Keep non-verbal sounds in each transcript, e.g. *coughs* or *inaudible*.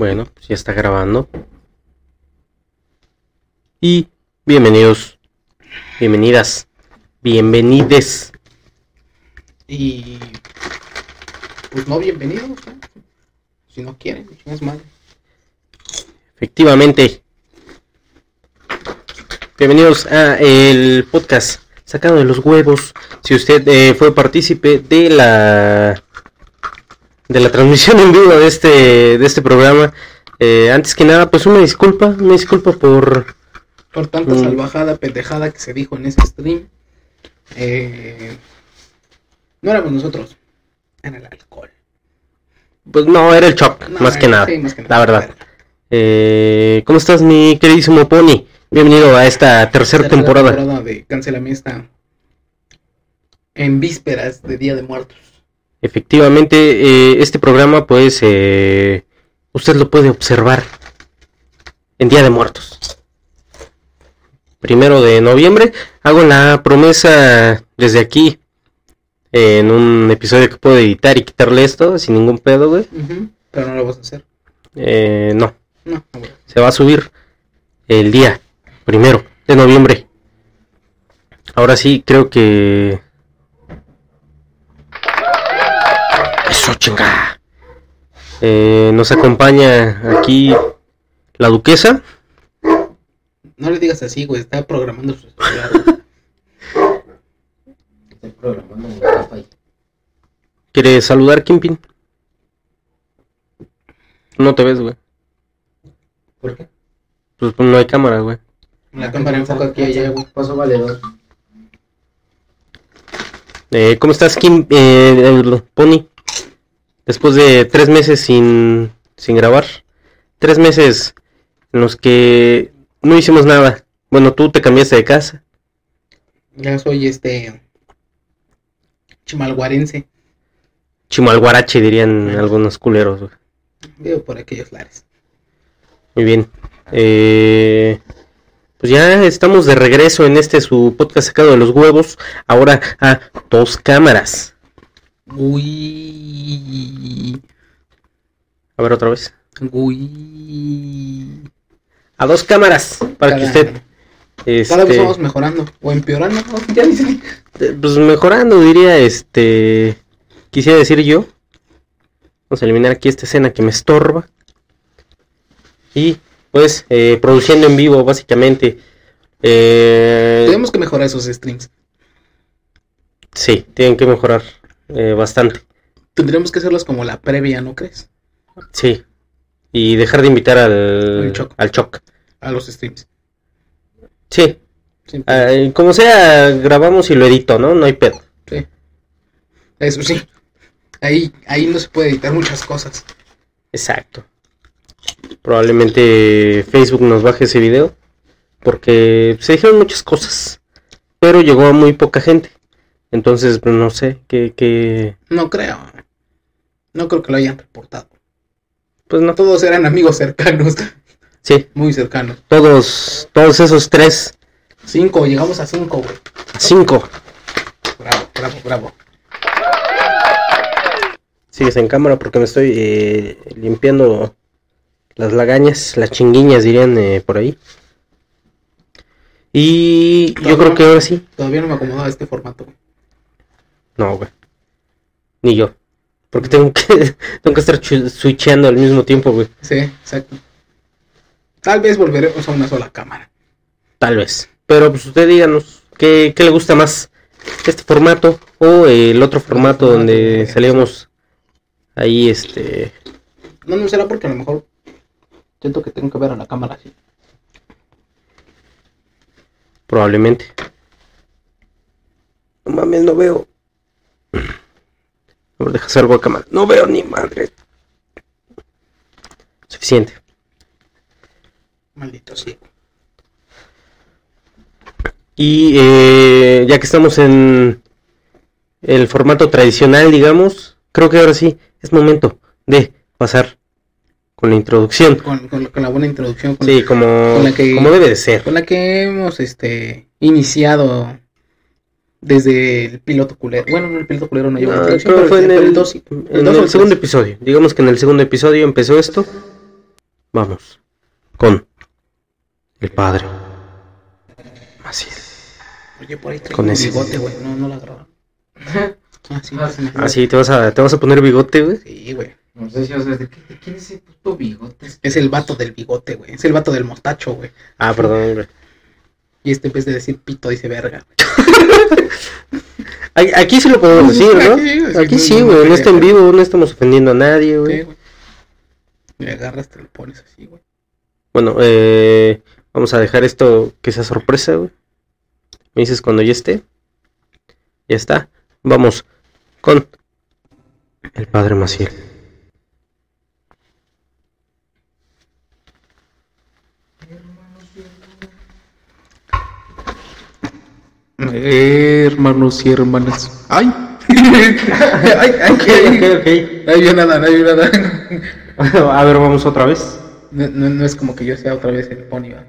Bueno, pues ya está grabando. Y bienvenidos, bienvenidas, bienvenides. Y pues no bienvenidos, ¿no? Si no quieren, es madre. Efectivamente. Bienvenidos a el podcast sacado de los huevos. Si usted eh, fue partícipe de la de la transmisión en vivo de este de este programa, eh, antes que nada, pues una disculpa, una disculpa por Por tanta Mm. salvajada, pendejada que se dijo en ese stream. Eh, no éramos nosotros, era el alcohol. pues no era el shock, No, más que nada, sí, más que la verdad. Eh, ¿Cómo estás, mi queridísimo Pony? Bienvenido a esta tercera Tercera temporada. de Cancelamista en vísperas de Día de Muertos. Efectivamente, eh, este programa, pues, eh, usted lo puede observar en Día de Muertos. Primero de noviembre, hago la promesa desde aquí, eh, en un episodio que puedo editar y quitarle esto sin ningún pedo, güey. Pero no lo vas a hacer. Eh, no, No, no, güey. se va a subir el día primero de noviembre. Ahora sí, creo que... Eso, chinga. Eh, nos acompaña aquí la duquesa. No le digas así, güey. Está programando su celular. Estoy programando mi wifi. ¿Quiere saludar, Kimpin? No te ves, güey. ¿Por qué? Pues no hay cámara, güey. La cámara enfoca aquí allá, güey. Paso valedor. Eh, ¿Cómo estás, Kim? Eh, el Pony. Después de tres meses sin, sin grabar. Tres meses en los que no hicimos nada. Bueno, tú te cambiaste de casa. Ya soy este. Chimalguarense. Chimalguarache, dirían algunos culeros. Vivo por aquellos lares. Muy bien. Eh, pues ya estamos de regreso en este su podcast sacado de los huevos. Ahora a dos cámaras. Uy. A ver otra vez. Uy. A dos cámaras. Para que usted... Cada vez este, vamos mejorando. O empeorando. ¿no? *laughs* Ya. Eh, Pues mejorando, diría, este... Quisiera decir yo. Vamos a eliminar aquí esta escena que me estorba. Y pues eh, produciendo en vivo, básicamente. Eh, Tenemos que mejorar esos streams. sí, tienen que mejorar eh, bastante. Tendremos que hacerlos como la previa, ¿no crees? Sí. Y dejar de invitar al, Choc. al Choc. A los streams. Sí. Sí, Ah, y como sea, grabamos y lo edito, ¿no? No hay pedo. sí. Eso sí. Ahí, ahí no se puede editar muchas cosas. Exacto. Probablemente Facebook nos baje ese video. Porque se dijeron muchas cosas. Pero llegó a muy poca gente. Entonces, pues, no sé, que, que... No creo. No creo que lo hayan reportado. Pues no. Todos eran amigos cercanos. *laughs* Sí, Muy cercanos. todos, todos esos tres, Cinco, llegamos a cinco, güey. cinco. Bravo, bravo, bravo. Sigues en cámara porque me estoy eh, limpiando las lagañas, las chinguiñas dirían eh, por ahí. Y yo creo que ahora sí. Todavía no me acomodaba este formato, güey. No, güey. Ni yo. Porque tengo que, *laughs* tengo que estar switcheando al mismo tiempo, güey. Sí, exacto. Tal vez volveremos a una sola cámara. Tal vez. Pero pues usted díganos, ¿qué, qué le gusta más? ¿Este formato o el otro formato donde güey. salíamos ahí, este... No, no será porque a lo mejor siento que tengo que ver a la cámara así. Probablemente. No mames, no veo. A ver, deja salgo a cámara. No veo ni madre. Suficiente. Maldito sí. Y eh, ya que estamos en el formato tradicional, digamos, creo que ahora sí es momento de pasar con la introducción. Con, con- con la buena introducción. Con, Sí, como, la que- como debe de ser. con la que hemos este iniciado desde el piloto culero. Bueno, no el piloto culero no lleva Ah, introducción, creo que pero fue en el, el, dos- en el dos o el el segundo tres. episodio. Digamos que en el segundo episodio empezó esto. vamos con el padre Maciel. Oye, por ahí Con un ese- bigote, güey. No, no la agarraron. *laughs* Ah, sí, Ah, sí, Ah, sí, te vas a, te vas a poner bigote, güey. Sí, güey. No sé si, o sea, ¿de, qué- de quién es ese puto bigote? Es el vato del bigote, güey. Es el vato del mostacho, güey. Ah, perdón, güey. Y este en vez de decir pito dice verga. güey. *laughs* Aquí- sí lo podemos decir, ¿no? Aquí sí, Aquí no- sí, no güey. No está en vivo, no estamos ofendiendo a nadie, Sí, güey. güey. Le agarras, te lo pones así, güey. Bueno, eh, vamos a dejar esto que sea sorpresa, güey. Me dices cuando ya esté. Ya está. Vamos con el padre Maciel. Hermanos y hermanas. ¡Ay! *laughs* ¡Ay, ay, ay! No vio nada, no vio nada. A ver, vamos otra vez. No, no, no es como que yo sea otra vez el pony, ¿va?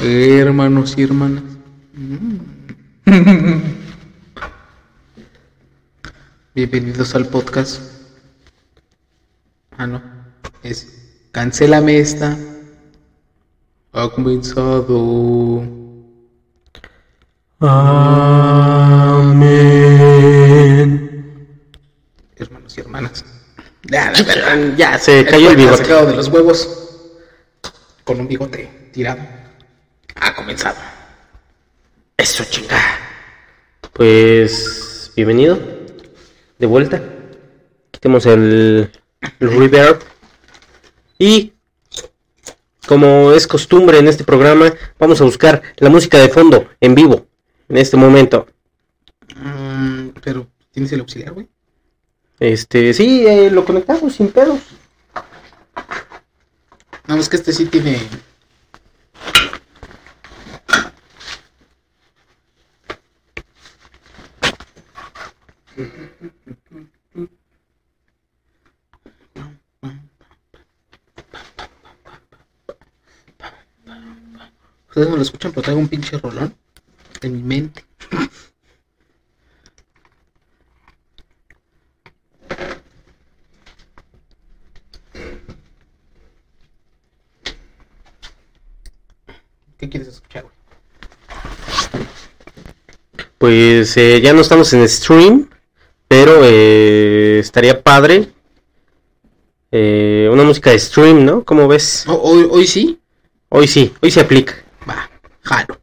Hermanos y hermanas. Mm. *laughs* Bienvenidos al podcast. Ah, no. Es Cancélame esta. Ha comenzado. Amén. Hermanos y hermanas. Ya, la verdad. Ya, se cayó el bigote. sacado de los huevos. Con un bigote tirado. Ha comenzado. Eso, chinga. Pues, bienvenido. De vuelta. Quitemos el, el reverb. Y, como es costumbre en este programa, vamos a buscar la música de fondo, en vivo, en este momento. Mm, pero, ¿tienes el auxiliar, güey? Este, sí, eh, lo conectamos sin pedos. No, es que este sí tiene. Ustedes no lo escuchan, pero traigo un pinche rolón en mi mente. ¿Qué quieres escuchar, güey? Pues eh, ya no estamos en stream, pero eh, estaría padre. eh, una música de stream, ¿no? ¿Cómo ves? Oh, hoy, hoy sí. Hoy sí, hoy se aplica. Va, jalo.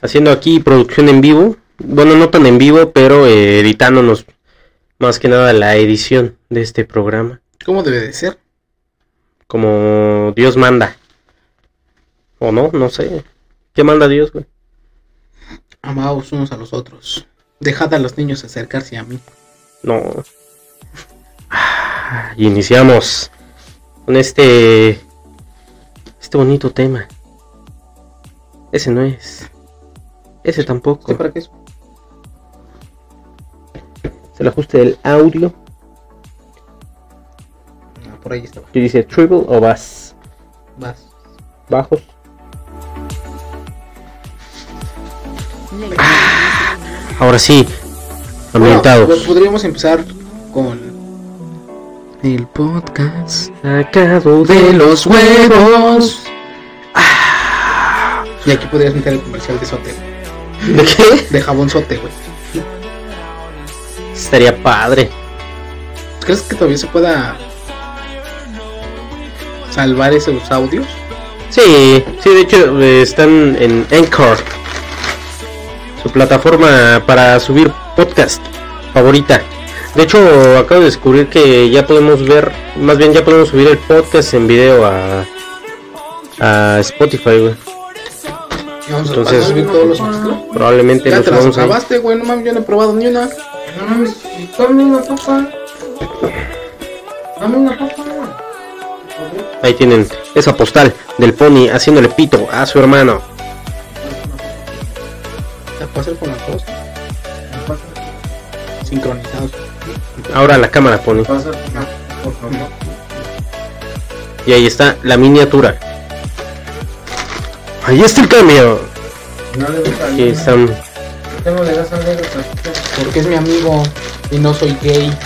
Haciendo aquí producción en vivo. Bueno, no tan en vivo, pero eh, editándonos más que nada la edición de este programa. ¿Cómo debe de ser? Como Dios manda. O no, no sé. ¿Qué manda Dios, güey? Amaos unos a los otros. Dejad a los niños acercarse a mí. No. Ah, Y iniciamos con este. Este bonito tema. Ese no es. Ese tampoco. ¿Sé para qué es? Es el ajuste del audio. Ah, por ahí estaba. Y dice treble o bass. Vas. Bajos. Ahora sí. Ambientado. Bueno, pues podríamos empezar con el podcast Sacado de los huevos. Y aquí podrías meter el comercial de sote. ¿De qué? de jabón sote, güey. Estaría padre. ¿Crees que todavía se pueda salvar esos audios? Sí, sí, de hecho eh, están en Anchor, su plataforma para subir podcast favorita. De hecho, acabo de descubrir que ya podemos ver, más bien ya podemos subir el podcast en video a, a Spotify, güey. Vamos a- Entonces- a todos los. Probablemente Ya te las acabaste, güey. No mames, yo no he probado ni una. No mames, dame una papa. Dame una papa. Ahí tienen esa postal del pony haciéndole pito a su hermano. ¿Se puede hacer con las dos? Sincronizados. Ahora la cámara pony. Pasa. Y ahí está la miniatura. Ahí está el cambio. No le gusta. Están Tengo de alegre, tantito. Porque es mi amigo y no soy gay. *laughs*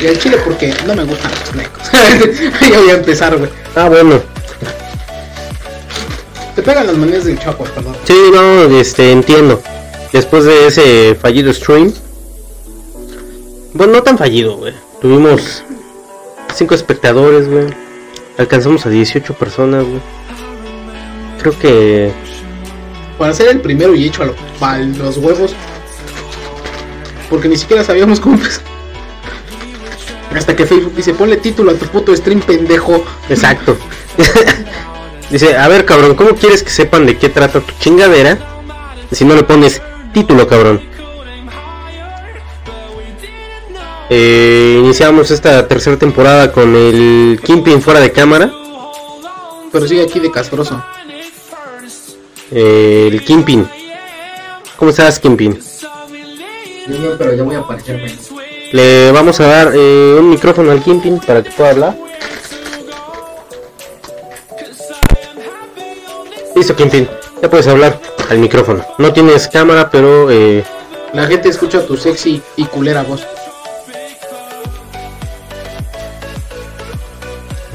Y al chile porque no me gustan los necos. *laughs* ya voy a empezar, güey. Ah, bueno. Te pegan las manías del chapo, perdón. Sí, no, este, entiendo. Después de ese fallido stream. Bueno, no tan fallido, güey. Tuvimos 5 espectadores, güey. Alcanzamos a 18 personas, güey. Creo que... Para ser el primero y hecho a, lo- a los huevos. Porque ni siquiera sabíamos cómo empezar. Hasta que Facebook dice, ponle título a tu puto stream, pendejo. Exacto. *laughs* Dice, a ver, cabrón, ¿cómo quieres que sepan de qué trata tu chingadera? Si no le pones título, cabrón. Eh, iniciamos esta tercera temporada con el Kimpin fuera de cámara. Pero sigue aquí de castroso. Eh, el Kimpin. ¿Cómo estás, Kimpin? Yo bien, pero ya voy a aparecerme. Le vamos a dar eh, un micrófono al Kimpin para que pueda hablar. Listo, Kimpin. Ya puedes hablar al micrófono. No tienes cámara, pero eh, La gente escucha tu sexy y culera voz.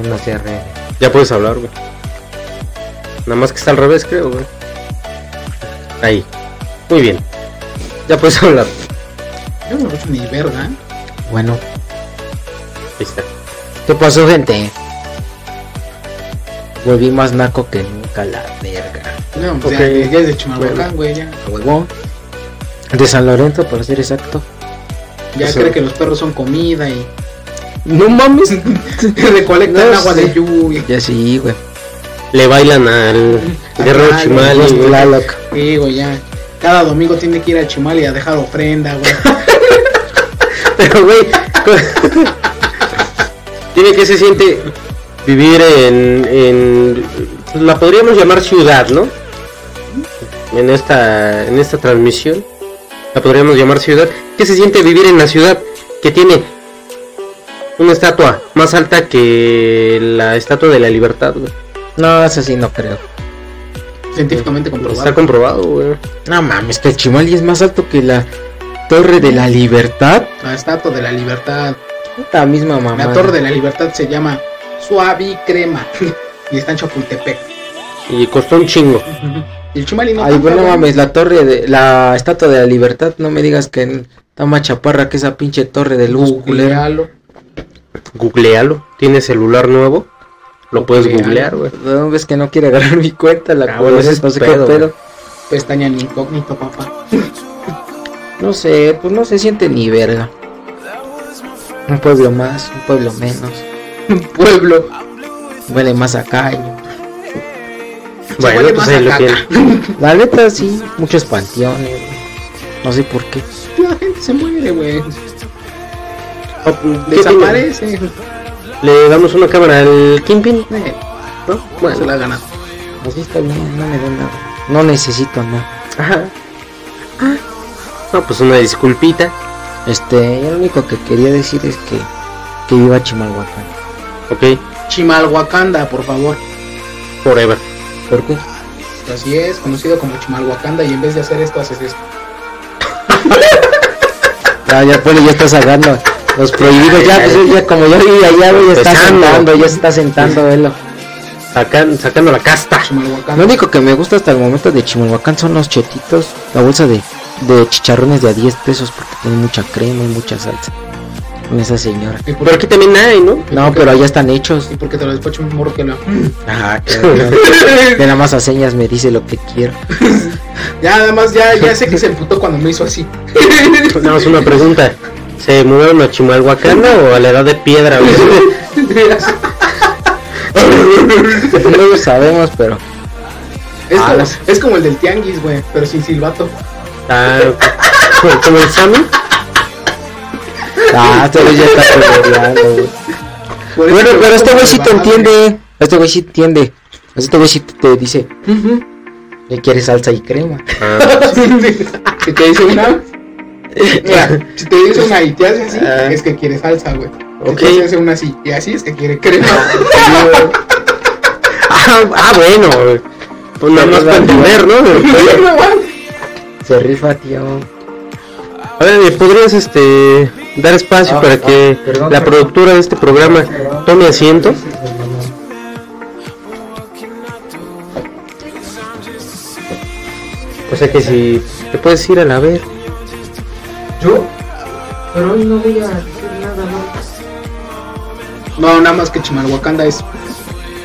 No se arregle. ya puedes hablar, güey. Nada más que está al revés, creo, güey. Ahí. Muy bien. Ya puedes *laughs* hablar. Yo no escucho ni verga. Bueno, Ahí está. ¿qué pasó, gente? Volví más naco que nunca la verga. No, pues Ok. ya, ya es de Chimalhuacán, güey, ya. A huevo. De San Lorenzo, para ser exacto. Ya Eso. cree que los perros son comida y No mames. *laughs* recolectan No agua sé. de lluvia. ya sí, güey. Le bailan al guerrero Chimali, güey. Sí, güey, ya. Cada domingo tiene que ir a Chimali a dejar ofrenda, güey. *laughs* Pero, güey, *laughs* tiene que se siente vivir en, en, la podríamos llamar ciudad, ¿no? En esta, en esta transmisión, la podríamos llamar ciudad. ¿Qué se siente vivir en la ciudad que tiene una estatua más alta que la estatua de la libertad, güey? No, eso sí no creo. Científicamente Está comprobado. comprobado, güey. No mames, que el Chimali es más alto que la Torre de la Libertad. La estatua de la libertad. La misma mamá. La torre de la libertad se llama Suavi Crema. *laughs* y está en Chapultepec. Y costó un chingo. Y el Chimali no Ay, bueno, güey. mames, la torre de la estatua de la libertad, no me digas que está más chaparra que esa pinche torre de luz, culera. Googlealo. Googlealo. ¿Tiene celular nuevo? Lo puedes googlear, güey. No ves que no quiere agarrar mi cuenta, la Ah, cual bueno, es ese es no sé pedo, qué pedo. Pestaña en incógnito, papá. No sé, pues no se siente ni verga. Un pueblo más, un pueblo menos. *laughs* Un pueblo. Huele más a calle. Bueno, huele pues ahí lo tiene. *laughs* La neta sí, muchos panteones. No sé por qué. La gente se muere, güey. Desaparece. Le damos una cámara al Kimpin, Eh, ¿no? se Bueno, la ha ganado. Así está bien, no me den nada. No necesito nada. ajá. No, pues una disculpita. Este, yo lo único que quería decir es que, que viva Chimalhuacán. Ok, Chimalhuacanda, por favor. forever. ¿Por qué? Así es, conocido como Chimalhuacanda y en vez de hacer esto haces esto. Ya, *laughs* ya, pues ya está sacando los prohibidos. Ya, pues ya, como ya vi allá, güey, ya está sentando, ya se está sentando, velo. Sacan, sacando la casta. Lo único que me gusta hasta el momento de Chimalhuacán son los chetitos, la bolsa de, de chicharrones de a 10 pesos porque tiene mucha crema y mucha salsa. Con esa señora. ¿Y por, Pero aquí también hay, ¿no? No, pero allá están hechos. y porque te lo despacho un morro que lo. Ajá, que, que nada más a señas me dice lo que quiero. *laughs* Ya, nada más, ya, ya *laughs* sé que se emputó cuando me hizo así. Nada más una pregunta. ¿Se mudaron a Chimalhuacán o a la edad de piedra? *laughs* No lo sabemos, pero Es, Ah, como, las- es como el del tianguis, güey, pero sin silbato. Ah, ok. como el Sammy. Ah, este güey ya está güey. Bueno, pero este como güey sí te entiende. Este güey sí entiende. Este güey sí te, dice, "Ujú, le quieres salsa y crema. Ah, *laughs* Si te dice una. *laughs* Mira, si te dice una y te hace así, Ah. es que quiere salsa, güey. Ok. Si te hace una así y así, es que quiere crema. ah, ah, bueno. güey. Pues nada más para entender, ¿no? *laughs* Se rifa, tío. A ver, ¿me ¿podrías este dar espacio Ah, para ah, que perdón, la perdón. productora de este programa tome asiento? O sea que si te puedes ir a la ver. ¿Yo? Pero hoy no voy a decir nada más. No, nada más que Chimalhuacanda es.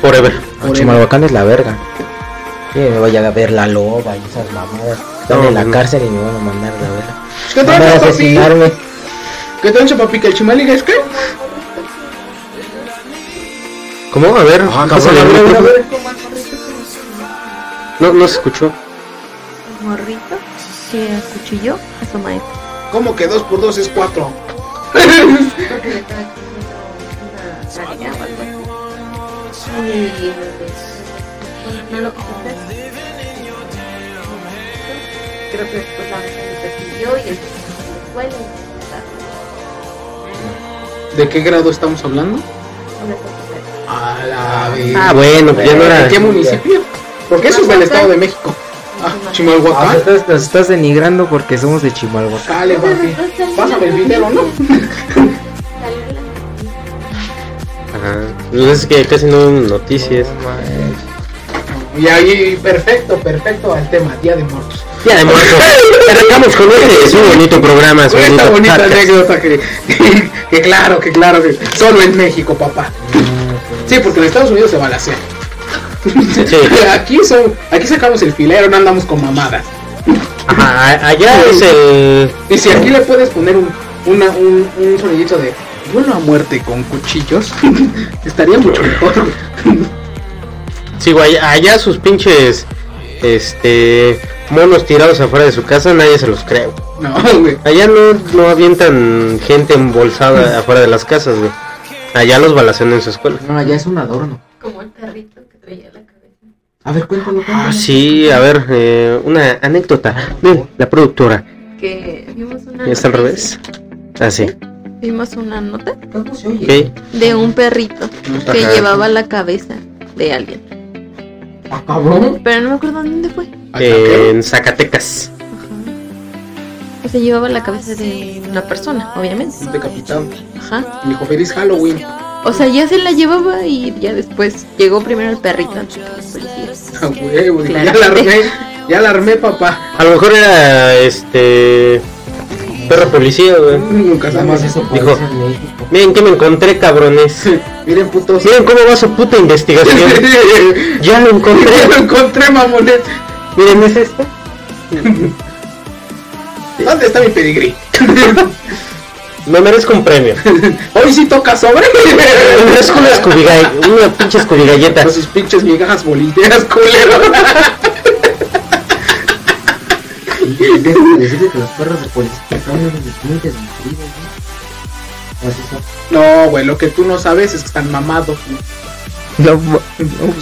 Forever. Forever. Chimalhuacán es la verga. Que me vaya a ver la loba y esas mamadas. Están No, en la no. cárcel y me van a mandar la verga. ¿Qué a papi? asesinarme. ¿Qué trancha, papi? ¿Que el Chimaliga es qué? ¿Cómo? A ver, Ah, cabrón, a ver, a micrófono. ver. No, no se escuchó. morrito que acuchilló a su maestro. ¿Cómo que 2 por 2 es 4? Porque le estaba haciendo una tarea o algo así. Y pues, no lo quiso hacer. Creo que después la maestra le persiguió y él se fue a la escuela y ¿De qué grado estamos hablando? A la vez. Ah, bueno, pues ya no era. ¿De qué municipio? Porque eso es del Estado de México. Ah, Ah, estás, nos estás denigrando porque somos de Chimalhuacán. Dale, papi. Pásame el video, ¿no? Ajá. Pues es que casi no hay noticias. Y ahí, perfecto, perfecto al tema, Día de Muertos. Ya de muerto. Arrancamos con este. Es un bonito programa. Esta bonito bonita podcast. anécdota que, que claro, que claro, que solo en México, papá. Sí, porque en Estados Unidos se *laughs* Aquí son, aquí sacamos el filero, no andamos con mamadas. Ajá, a- allá es el. Y si aquí le puedes poner un, una, un, un sonidito de duelo a muerte con cuchillos, *laughs* estaría mucho mejor. *laughs* Sí, güey, allá sus pinches. Este. Monos tirados afuera de su casa, nadie se los cree. güey. No, güey. Allá no, no avientan gente embolsada afuera de las casas, güey. Allá los balacean en su escuela. No, ya es un adorno. Como el perrito que traía la cabeza. A ver, cuéntalo, cuéntalo. Ah, sí, a ver, eh, una anécdota de la productora. Que vimos una ¿Es al revés? Ah, sí. Vimos una nota ¿Cómo se oye? Ok. de un perrito que Ajá. llevaba la cabeza de alguien. Ah, cabrón. Pero no me acuerdo dónde fue. Eh, en Zacatecas. Ajá. O sea, llevaba la cabeza de una persona, obviamente. Decapitado. Ajá. Dijo feliz Halloween. O sea, ya se la llevaba y ya después llegó primero el perrito antes que los policías. Ah, ya la armé, ya la armé, papá. A lo mejor era este. Perro policía, güey. *laughs* Nunca Nada más sabes eso Dijo-. Miren que me encontré, cabrones. *laughs* Miren, putos. Miren cómo va su puta investigación. *laughs* ya lo encontré. Ya lo encontré, mamones. Miren, ¿es esto? ¿Dónde está mi pedigrí? Me merezco un premio. *laughs* Hoy sí toca sobre. *laughs* Me merezco una escobigall- una pinche. Con sus pinches migajas bolilleras, culero. Deja de decirle que los *laughs* perros de policía son unos delincuentes inscritos, ¿no? No, güey, lo que tú no sabes es que están mamados. No, no,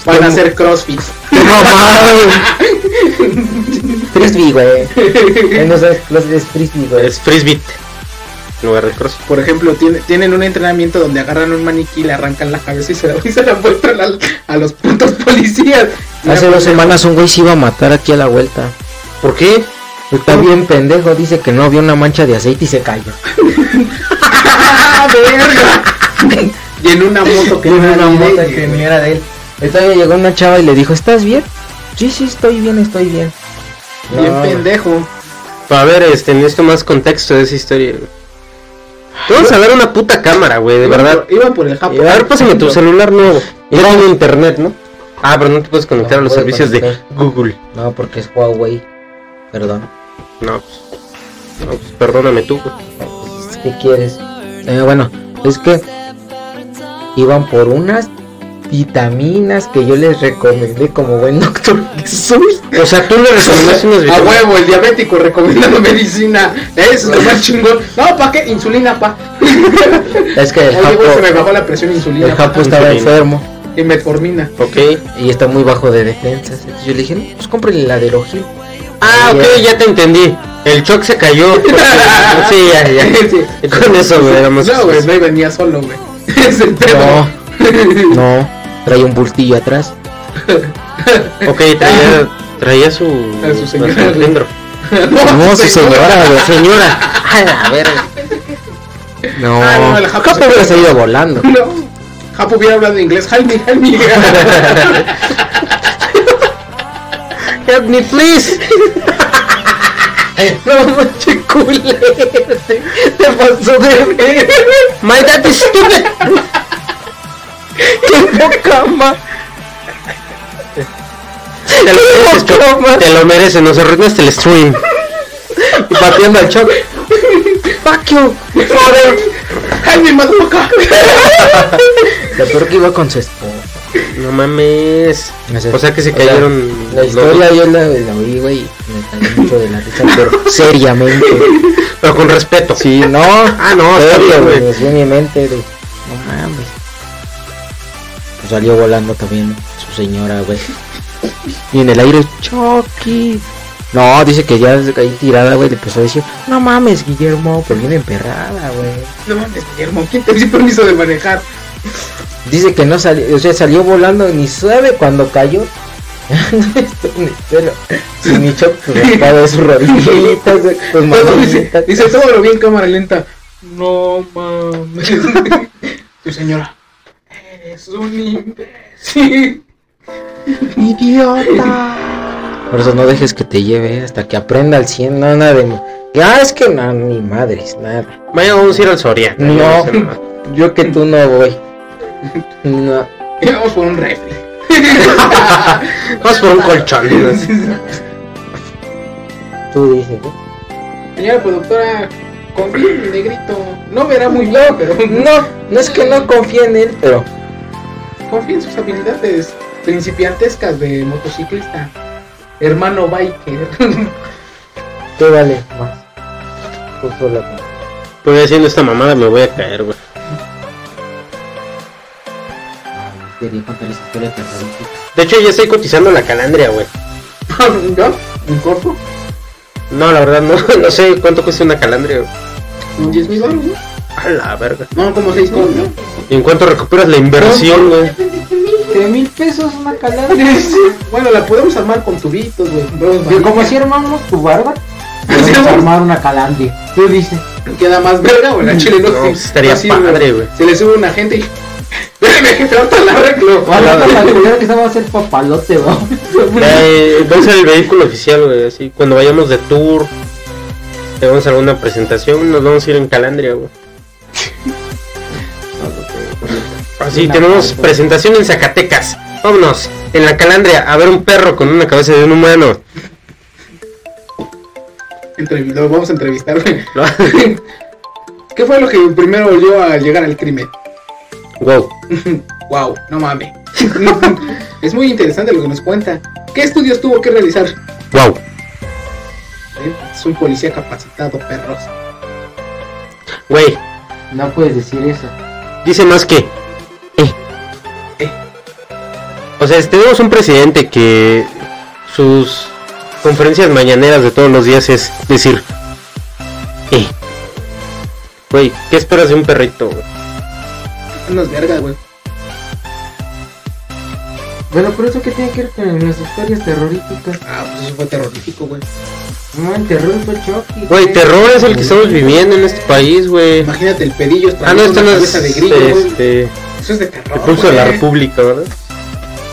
Van a hacer crossfit. Frisbee, güey. No sabes, los es frisbee, güey. Es frisbee. En lugar de cross. Por ejemplo, tiene- tienen un entrenamiento donde agarran un maniquí, le arrancan la cabeza y se, *laughs* y se la muestran al- a los putos policías. Hace dos semanas un güey se iba a matar aquí a la vuelta. ¿Por qué? Está bien pendejo, dice que no vio una mancha de aceite y se cayó. ¡Ah, *laughs* verga! y en una moto que no era una de moto ella, que ni era de él. Entonces llegó una chava y le dijo, ¿estás bien? Sí, sí, estoy bien, estoy bien. Bien No, pendejo. Para ver, este, necesito más contexto de esa historia. Vamos a dar una puta cámara, güey, de verdad. por- Iban por el A Japón. ver, pásame tu celular nuevo. Ya tiene internet, ¿no? Ah, pero no te puedes conectar No, a los servicios de. Google. No, porque es Huawei. Perdón. No, pues, no, pues perdóname tú, güey. Pues, ¿Qué quieres? Eh, bueno, es que iban por unas vitaminas que yo les recomendé como buen doctor que soy. O sea, tú le recomendaste unas A vitaminas. huevo, el diabético recomendando *laughs* medicina. Eso es lo más chingón. No, ¿para qué? Insulina, pa. *laughs* Es que el Oye, se me bajó la presión insulina. el Japo pa. estaba Insulina. enfermo Y metformina. Ok. y está muy bajo de defensas. Entonces yo le dije, no, pues cómprele la de Rogil. Ah, ok, ya te entendí. El choc se cayó. *laughs* porque- sí, ya, ya. Sí. Con eso, güey, éramos. No, güey, no venía solo, güey. Es el pedo. No, no, trae un bultillo atrás. *laughs* Ok, traía, traía su. A su señora. *laughs* No, su señora, güey. Señora, *laughs* a la verga. No, Ah, no, el Japo Japo hubiera salido volando. No. Japo hubiera hablado inglés. Help me, help me. Help me, please. No, manche culero. Te, te pasó de ver. My dad is stupid. Qué. Te lo mereces, Choc. Te lo mereces, nos arruinaste el stream. Y pateando al choc. Fuck you. help me, motherfucker. Lo peor que iba con su esposa. No mames. O sea que se cayeron. La historia yo la, la oí, güey, y me cayó mucho de la risa, pero *laughs* seriamente. Pero con respeto. Sí, no. Ah, no, está serio, bien, güey. güey. Mi mente. Pues salió volando también su señora, güey. *laughs* Y en el aire, Chucky. No, dice que ya ahí tirada, güey, le empezó a decir, no mames, Guillermo, pero bien emperrada, güey. No mames, Guillermo. ¿Quién te dio permiso de manejar? Dice que no salió, o sea, salió volando, ni sabe cuando cayó. *laughs* Y mi choc raspado de sus rodillitas, Todo dice, dice todo lo bien cámara lenta. No mames. *laughs* Tu señora. Eres un imbécil. *laughs* Idiota. Por eso no dejes que te lleve hasta que aprenda al 100, no, nada de... Ah, es que no, ni madres, nada. Mañana vamos a ir al Soria. No, yo que tú no voy. No. Y vamos por un refri. *laughs* Vamos por un colchón. Tú dices, ¿no? Señora productora, confía en mi negrito. No verá muy bien, pero No, no es que no confíe en él, pero confía en sus habilidades principiantescas de motociclista. Hermano biker. ¿qué vale más? Tú sola. Estoy haciendo esta mamada, me voy a caer, güey. Contar esa historia. De hecho, ya estoy cotizando la calandria, güey. *laughs* ¿No? ¿Un corto? No, la verdad, no, *laughs* no sé cuánto cuesta una calandria, güey. ¿Un 10 mil dólares? A la verga. No, como 6 con, ¿no? ¿Y en cuánto recuperas la inversión, güey? ¿De mil pesos una calada? *laughs* Bueno, la podemos armar con tubitos, güey. como si armamos tu barba, *laughs* Sí, podemos vamos. armar una calandria. Tú dices. Queda más verga, güey. La chile no, No, sí, estaría así, padre, güey. Se le sube una gente y. *laughs* Déjame que te ahorita la arreglo. Ahora la culera que se va a hacer papalote, ¿va? Eh, vamos a ser el vehículo oficial, güey. Así, cuando vayamos de tour, tenemos alguna presentación, nos vamos a ir en calandria, güey. Así, tenemos presentación en Zacatecas. Vámonos, en la calandria, a ver un perro con una cabeza de un humano. Lo vamos a entrevistar. *laughs* ¿Qué fue lo que primero oyó al llegar al crimen? wow. Wow, *laughs* no mames. *laughs* es muy interesante lo que nos cuenta. ¿Qué estudios tuvo que realizar? Wow. ¿Eh? Es un policía capacitado, perros. Güey, No puedes decir eso. dice más que. O sea, tenemos un presidente que sus conferencias mañaneras de todos los días es decir. Eh. Güey, ¿qué esperas de un perrito? Unas vergas, güey. Bueno, por eso que tiene que ver con las historias terroríficas. Ah, pues eso fue terrorífico, güey. No, el terror fue Chucky. Güey, terror es el que estamos viviendo en este país, güey. Imagínate el pedillo Ah, no, esto no es cabeza de grillo, güey. este, Eso es de terror. el pulso de la güey. República, ¿verdad?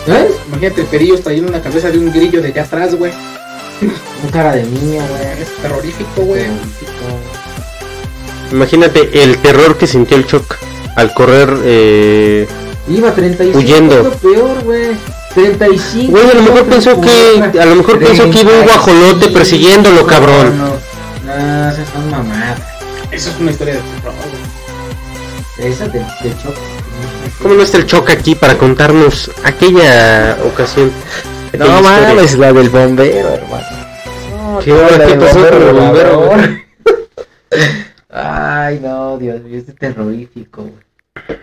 ¿Eh? Imagínate el pedillo trayendo una cabeza de un grillo de allá atrás, güey. *laughs* Un cara de niña, güey. Es terrorífico, güey. Imagínate el terror que sintió el Choc al correr. Eh... Iba 35. Huyendo. peor, güey. 35. Güey, a lo mejor pensó que, a lo mejor pensó que iba un guajolote persiguiéndolo, cabrón. No, no, no, esas son mamadas. Eso es una historia de terror, güey. Esa de, de Chucky. ¿Cómo no está el Choc aquí para contarnos aquella ocasión? No aquella mames, la del bombero, hermano. No, ¿Qué la ¿Qué del pasó con el bombero. Ay, no, Dios mío, es terrorífico, güey.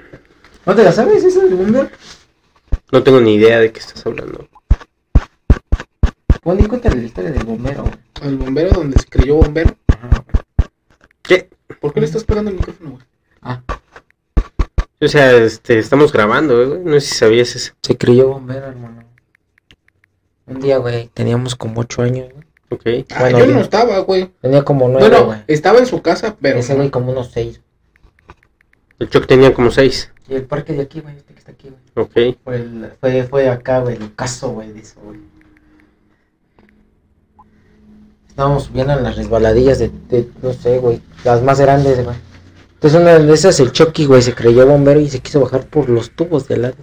¿No te la sabes esa del bombero? No tengo ni idea de qué estás hablando. Y cuéntale la historia del bombero, güey. El bombero donde se creyó bombero. Ajá. ¿Qué? ¿Por qué le estás pegando el micrófono, güey? Ah, O sea, este, estamos grabando, eh, güey. No sé si sabías eso. se creyó bombero, hermano. Un día, güey, teníamos como ocho años, güey. Ok. Ah, Bueno, yo bien. no estaba, güey. Tenía como nueve, Bueno, güey. estaba en su casa, pero. Ese güey como unos seis. El Choc tenía como seis. Y el parque de aquí, güey, este que está aquí, güey. Ok. Fue, el- fue, fue acá, güey, el caso, güey, de eso, güey. Estábamos subiendo en las resbaladillas de, de, no sé, güey, las más grandes, güey. Entonces una de esas, el Chucky, güey, se creyó bombero y se quiso bajar por los tubos de lado.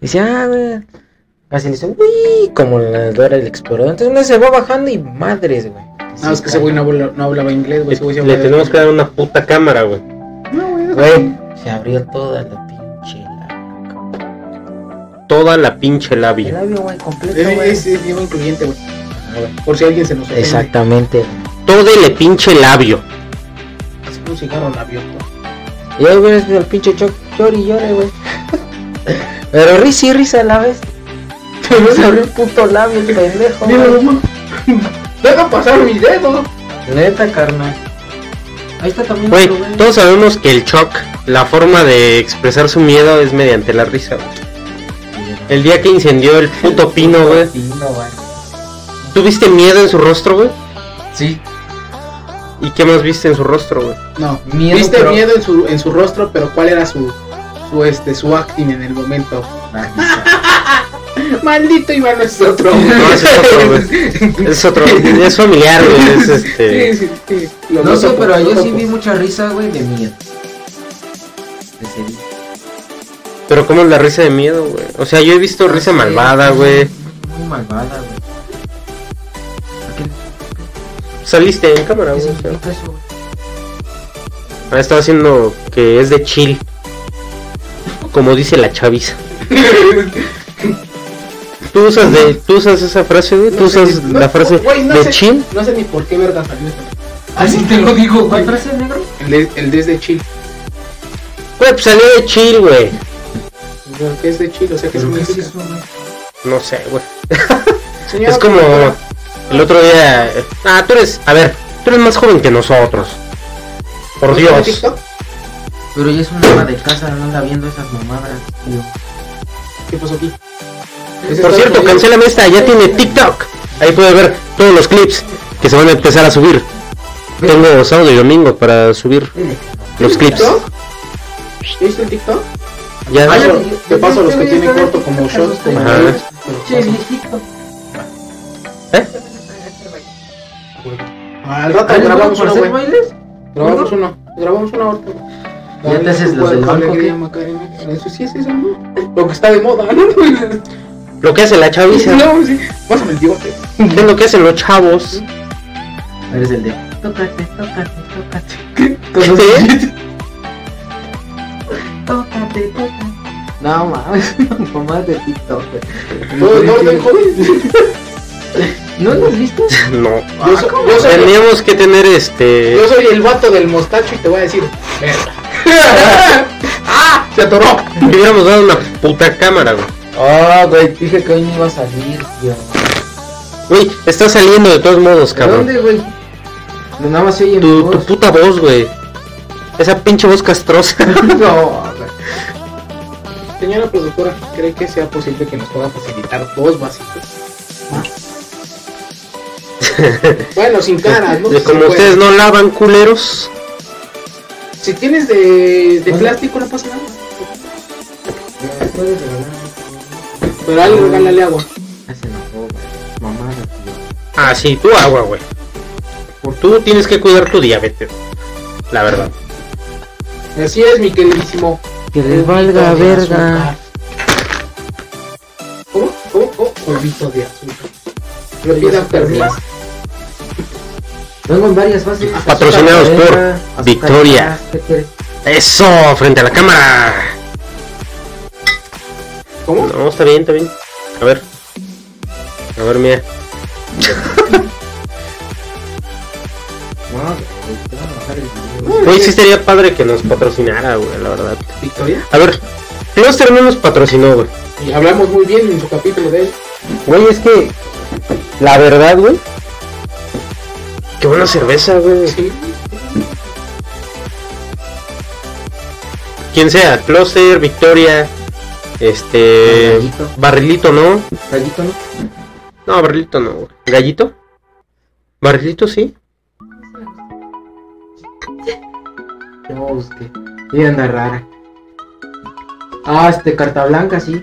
Y dice, ah, güey. Así le dice, uy, como la Dora el explorador. Entonces uno se va bajando y madres, güey. No, es que ese güey no, habla- no hablaba inglés, güey. Le tenemos que dar una puta cámara, güey. No, güey. se abrió toda la pinche la... Toda la pinche El labia. labio, güey, completo, Es, güey. es, es incluyente, güey. Por si alguien se nos ofende. Exactamente. Todo el pinche labio. Es un cigarro labioso. Y ahí ves el pinche choc, llore y llore, güey. *laughs* Pero risa y risa a la vez. *laughs* Se abrió un puto labio, el pendejo. Mira, güey. mamá. *laughs* Deja pasar mis dedos. Neta, carnal. Ahí está también Güey, güey. todos sabemos que el Choc, la forma de expresar su miedo es mediante la risa, güey. El día que incendió el puto pino, güey. Pino, güey. ¿Tuviste miedo en su rostro, güey? Sí. ¿Y qué más viste en su rostro, güey? No, Miedo, viste pero- miedo en su, en su rostro, pero ¿cuál era su, su, este, su acting en el momento? *laughs* Maldito Iván, es otro. No, es otro, güey. *laughs* Es otro, es familiar, güey. Es este. Sí, sí, sí. Lo No sé, por- pero yo sí vi mucha risa, güey, de miedo. De. Pero ¿cómo es la risa de miedo, güey? O sea, yo he visto risa Sí, malvada, güey. Muy malvada, güey. Saliste en cámara, ¿Qué güey. Güey? Ah, estaba haciendo que es de chill. Como dice la chaviza. ¿Tú usas, de, ¿Tú usas esa frase, güey? ¿Tú No sé usas ni- no, la frase güey, no de sé- chill? No sé ni por qué verga salió esto. Así te lo digo, güey. ¿Cuál frase, negro? El, de- el desde chill. Güey, pues salió de chill, güey. ¿Qué es de chill? O sea, ¿qué ¿Pero qué es significa? eso, güey? No sé, güey. *laughs* Es como el otro día. Ah, tú eres. A ver, tú eres más joven que nosotros. Por ¿no tiene Dios. TikTok? Pero ya es una ama de casa, no anda viendo esas mamadas, tío. ¿Qué pasó aquí? Por cierto, cancélame esta, ya tiene TikTok. Ahí puede ver todos los clips que se van a empezar a subir. Tengo sábado y domingo para subir los clips. ¿TikTok? ¿Ya viste el TikTok? Ya, Paso- Te paso los que tienen corto como viejito. ¿Eh? Al rato ¿Ah, ¿les grabamos por uno, hacer güey. bailes? Grabamos uno. Grabamos uno ahorita. ¿Ya te haces los del banco, qué? Eso sí es eso, ¿no? Lo que está de moda, ¿no? Lo que hace la chaviza. *laughs* No, sí. Pásame el bigote. Es lo que hacen los chavos. Eres el de. Tócate, tócate, tócate. *laughs* ¿Qué? *laughs* Tócate, tócate. No mames, mamás de TikTok. No, no, joven. ¿No lo has visto? No. Yo, so- yo soy, Tendríamos que tener este. yo soy el vato del mostacho y te voy a decir. *laughs* ¡Ah! Se atoró. Le hubiéramos dado una puta cámara, güey. Ah, güey, dije que hoy no iba a salir, tío. Güey, está saliendo de todos modos, ¿De cabrón. dónde, güey? Nada más se oye mi Tu, tu puta voz, güey. Esa pinche voz castrosa. *laughs* No, *laughs* güey. Señora productora, ¿cree que sea posible que nos pueda facilitar dos vasitos? Bueno, sin caras, ¿no? Como ustedes no lavan culeros. Si tienes de, de Bueno. plástico, no pasa nada. ¿Me puedes regalar? Pero alguien regálale agua. Ah, sí, tú agua, güey. Tú tienes que cuidar tu diabetes. La verdad. Así es, mi queridísimo. Que les valga verga. ¿Cómo? ¿Cómo? ¿Cómo? Polvito de azúcar. Repita, azúcar, please. Vengo en varias fases. Patrocinados Azúcar por Victoria. Eso, frente a la cámara. ¿Cómo? No, está bien, está bien. A ver. A ver, mira. *laughs* Güey, sí estaría padre que nos patrocinara, güey, la verdad. Victoria. A ver, Cluster no nos patrocinó, güey. Y hablamos muy bien en su capítulo de él. Güey, es que. La verdad, güey. Qué buena cerveza, güey. Sí. Quien sea, Cluster, Victoria. Este. Gallito. Barrilito, ¿no? Gallito, ¿no? No, barrilito no, güey. ¿Gallito? Barrilito sí. Yo busqué. Y anda rara. Ah, este, carta blanca, sí.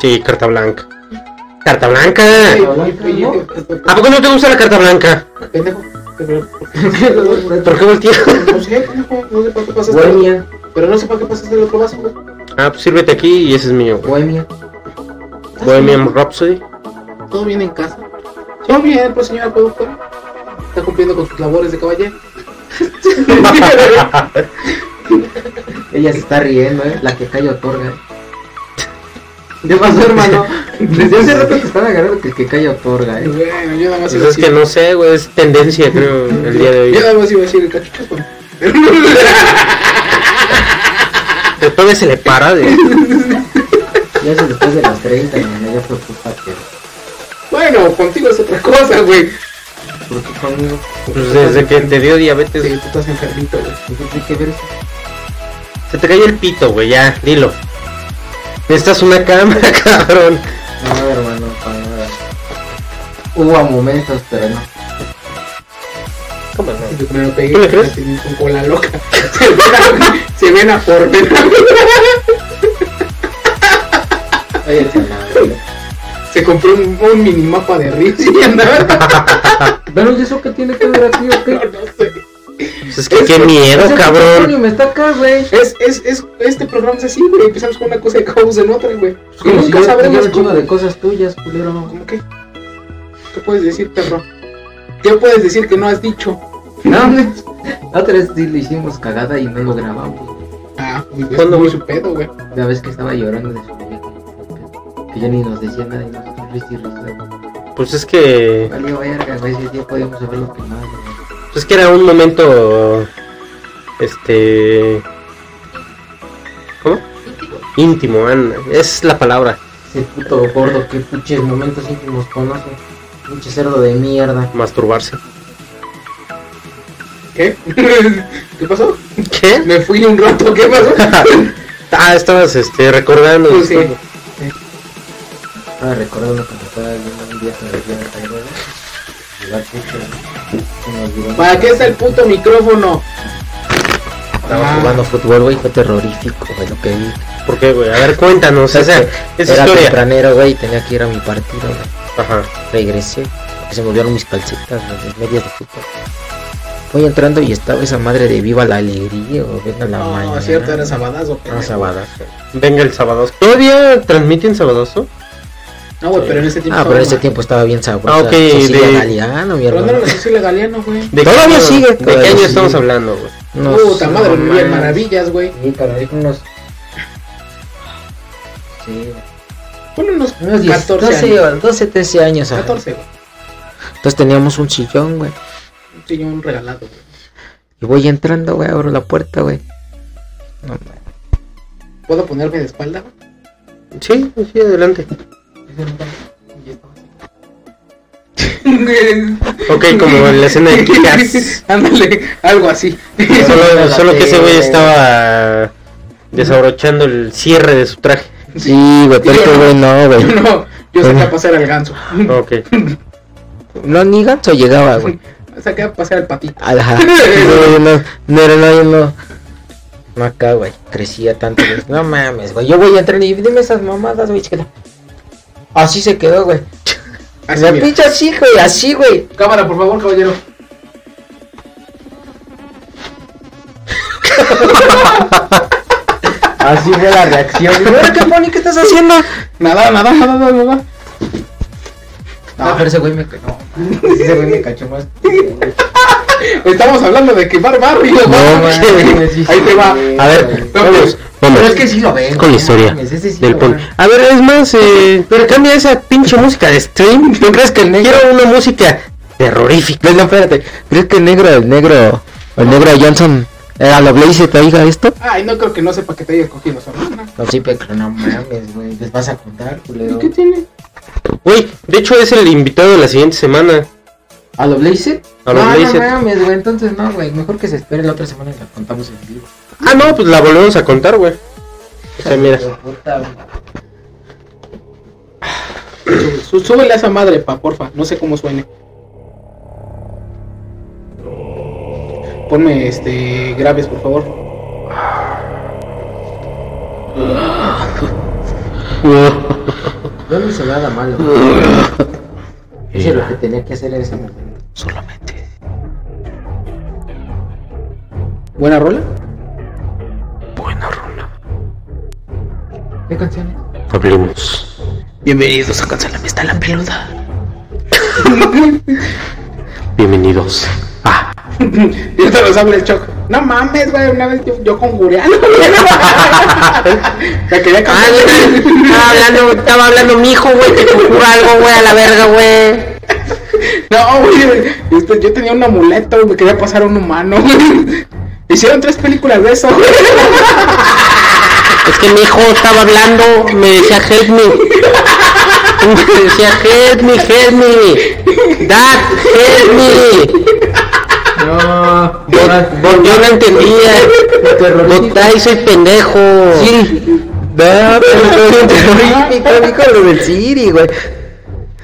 Sí, carta blanca. Carta blanca. ¿A poco no te gusta la carta blanca? pendejo. Pero- ¿Por qué volteas? No sé, pendejo, no sé para qué pasaste. Bohemia, Pero no sé para qué pasaste el otro vaso, güey. Ah, pues sírvete aquí y ese es mío. Bohemia. Bohemian Rhapsody. Todo bien en casa. Todo bien, pues señora productora. Está cumpliendo con sus labores de caballero. *laughs* *laughs* Ella se está riendo, eh. La que calla otorga. ¿Qué pasó, *laughs* hermano? Desde hace rato te están agarrando que el que calla otorga, eh. Bueno, yo nada más Pues iba a es que decir. no sé, güey, es tendencia, creo, el día de hoy. Yo nada más iba a decir el cachucho, güey. *laughs* Después se le para de... *laughs* Ya es después de las 30, hermano. Ya preocupa que. Bueno, contigo es otra cosa, güey. ¿Por qué conmigo? Pues desde que te dio diabetes, Sí, tú estás enfermito, güey. ¿Y qué ver eso? se te cayó el pito, güey, ya, dilo. Necesitas una cámara, *laughs* cabrón. No, hermano, para nada. Hubo momentos, pero no. ¿Cómo no? Yo me lo pegué ¿Tú le crees? con cola *laughs* loca. Se ven a, se ven a por. Se compró un, un minimapa de Riz y andaba. Pero ¿y eso qué tiene que ver aquí o qué? *laughs* No, no sé. Pues es que qué miedo, cabrón. Antonio me está acá, güey. Es, es, es, este programa es así, güey. Empezamos con una cosa y acabamos en otra, güey. Y Como si nunca yo sabremos cómo. de cosas tuyas, culero. ¿Cómo qué? ¿Qué puedes decir, perro? ¿Qué puedes decir que no has dicho? No, no. La otra vez sí le hicimos cagada y no lo grabamos. Ah, pues es ¿Cuándo, muy güey? su pedo, güey. La vez que estaba llorando de su bebé. Que ya ni nos decía nada y nosotros risa y risa. Pues es que... Valió verga, güey. Ese día podíamos saber lo que más. Pues es que era un momento... Este... ¿Cómo? Íntimo, anda. Es la palabra. Ese puto gordo que pinches momentos íntimos conoce. Pinche cerdo de mierda. Masturbarse. ¿Qué? *laughs* ¿Qué pasó? ¿Qué? Me fui un rato, ¿qué pasó? *laughs* ah, estabas este, recordando. Pues sí. disculpa. Estaba recordando cuando estaba viendo un día que me fui a la ¿Para qué está el puto micrófono? Estaba Ah. jugando fútbol, güey. Fue terrorífico, güey, lo que vi. ¿Por qué, güey? A ver, cuéntanos esa, esa Era historia. tempranero, güey. Tenía que ir a mi partido, güey. Ajá. regresé, porque se me olvidaron mis calcetas, güey, las medias de fútbol. Voy entrando y estaba esa madre de viva la alegría, o venga la No, mañana. cierto, era sabadazo. Ah, pendejo. sabadazo. Venga el sabadazo. ¿Todavía transmiten sabadazo? No, güey, pero en ese tiempo. Ah, pero en estaba ese tiempo estaba bien sabroso. Ah, ok, de- Galeano, mi hermano. la Cecilia Galeano, güey. ¿De Todavía qué año- sigue, ¿De qué año sigue. estamos hablando, güey? No, Puta madre, no vivía en maravillas, güey. Sí, pero hay unos... Sí, Pon unos unos 10, 14 12, años. o 12, 13 años. ajá. 14, güey. Entonces teníamos un sillón, güey. Un sillón regalado, güey. Y voy entrando, güey, abro la puerta, güey. No. ¿Puedo ponerme de espalda, güey? Sí, sí, adelante. Ok, como en la escena de *laughs* Kick-Ass. Ándale, algo así. Solo, solo que ese güey estaba desabrochando el cierre de su traje. Sí, güey, pero este güey no, güey. No, yo saqué a pasar al ganso. Ok. No, ni ganso llegaba, güey. Saqué a pasar al patito. Ajá. No, no, no, era no, no. No acá, güey. Crecía tanto, güey. No mames, güey. Yo voy a entrar y dime esas mamadas, güey, chiquita. Así se quedó, güey. *laughs* Así, La pinche así, güey, así, güey. Cámara, por favor, caballero. Así fue la reacción. Y, "Ahora, ¿Qué poni? ¿Qué estás haciendo? Nada, nada, nada, nada, nada. No, pero ese güey me cachó. Ese güey me cachó más. Estamos hablando de quemar barrio. No, *laughs* Ahí te va. A ver, vamos, vamos. Pero es que sí lo ven. Con la historia sí del lo. A ver, es más, eh, pero cambia esa pinche música de stream. *laughs* ¿No crees que quiero una música terrorífica? No, espérate. ¿Crees que el negro, el negro, el negro Johnson, eh, a la Blaze te diga esto? Ay, no creo que no sepa que te hayas cogido su hermana. No, sí, pero no mames, güey. Les vas a contar, culero. ¿Y qué tiene? Uy, de hecho es el invitado de la siguiente semana. ¿A lo Blazer? A lo no, Blazer. No mames, güey. Entonces no, güey. Mejor que se espere la otra semana y la contamos en vivo. Ah, no, pues la volvemos a contar, güey. Mira. Súbele a esa madre, pa, porfa. No sé cómo suene. Ponme este graves, por favor. No me nada malo. *laughs* Hice lo que tenía que hacer en ese momento. Solamente. ¿Buena rola? Buena rola. ¿Qué canciones? Hablemos. Bienvenidos a Cancela me está la peluda. *laughs* Bienvenidos. Ah, *laughs* Yo te los hablo el choco. No mames, güey, una vez yo, yo *laughs* con Gureano. La quería Ah, cambiar. estaba hablando, estaba hablando mi hijo, güey, que conjura algo, güey, a la verga, güey. No, güey, yo tenía un amuleto, me quería pasar a un humano. güey. *laughs* Hicieron tres películas de eso, güey. Es que mi hijo estaba hablando, me decía help me. Me decía help me, help me. Dad, help me. No, Yo no entendía. Botay, soy pendejo. Siri. No, pero terrorífico, dijo lo del Siri, güey.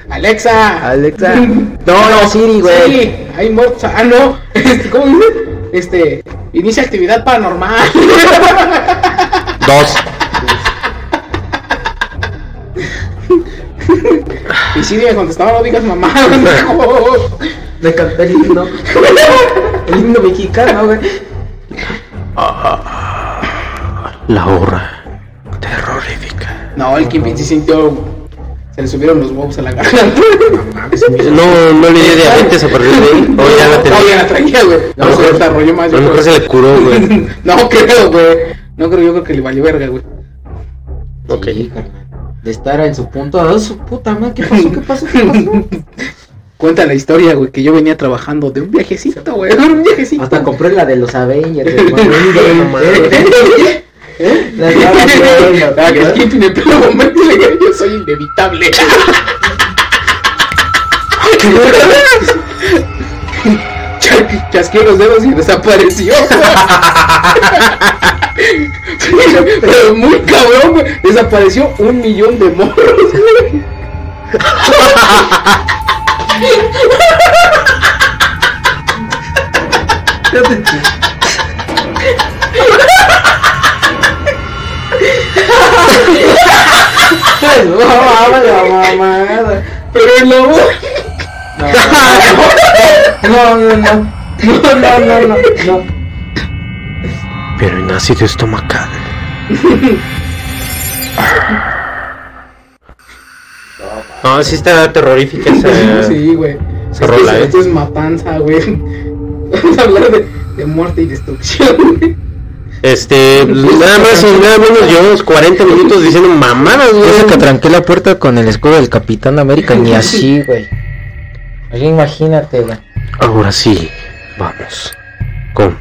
Alexa. Alexa. No, no, Siri, güey. Sí, hay muertos. Ah, no. *laughs* Este, ¿Cómo dice? Este, inicia actividad paranormal. *laughs* Dos. Y sí, me contestaba, no digas mamá, *laughs* pendejo. Le canté el himno. El himno mexicano, güey. La hora terrorífica. No, el Kingpin sí sintió. Se le subieron los huevos a la garganta. No, no le dio diabetes a partir de ahí. O ya la No, tenía. ya la traía, güey. No, se desarrolló más. A yo lo mejor creo. se le curó, güey. *laughs* No creo, güey. No creo, yo creo que le valió verga, güey. Ok. De estar en su punto, a su puta madre, ¿qué pasó? ¿Qué pasó? ¿Qué pasó? *laughs* Cuenta la historia, güey, que yo venía trabajando de un viajecito, güey. *laughs* Un viajecito. Hasta compré la de los Avengers, *laughs* hermano. No mames. *laughs* La estaba viendo, Ah, que en pleno momento yo soy inevitable. Ch- Chasqueó los dedos y desapareció. pero, pero muy cabrón, güey. Desapareció un millón de morros, güey. No. Pero el lobo. No, no, no. No, no, no, no, no. Pero en ácido estomacal. *laughs* No, sí está terrorífica esa. *laughs* Sí, güey. esa Esto, rola, es, ¿eh? esto es matanza, güey. *laughs* Vamos a hablar de, de muerte y destrucción, güey. Este, nada más y *laughs* nada menos llevamos 40 minutos diciendo mamadas, Yo sé que güey. tranqué la puerta con el escudo del Capitán América, ni así, güey. Oye, imagínate, güey. Ahora sí, vamos con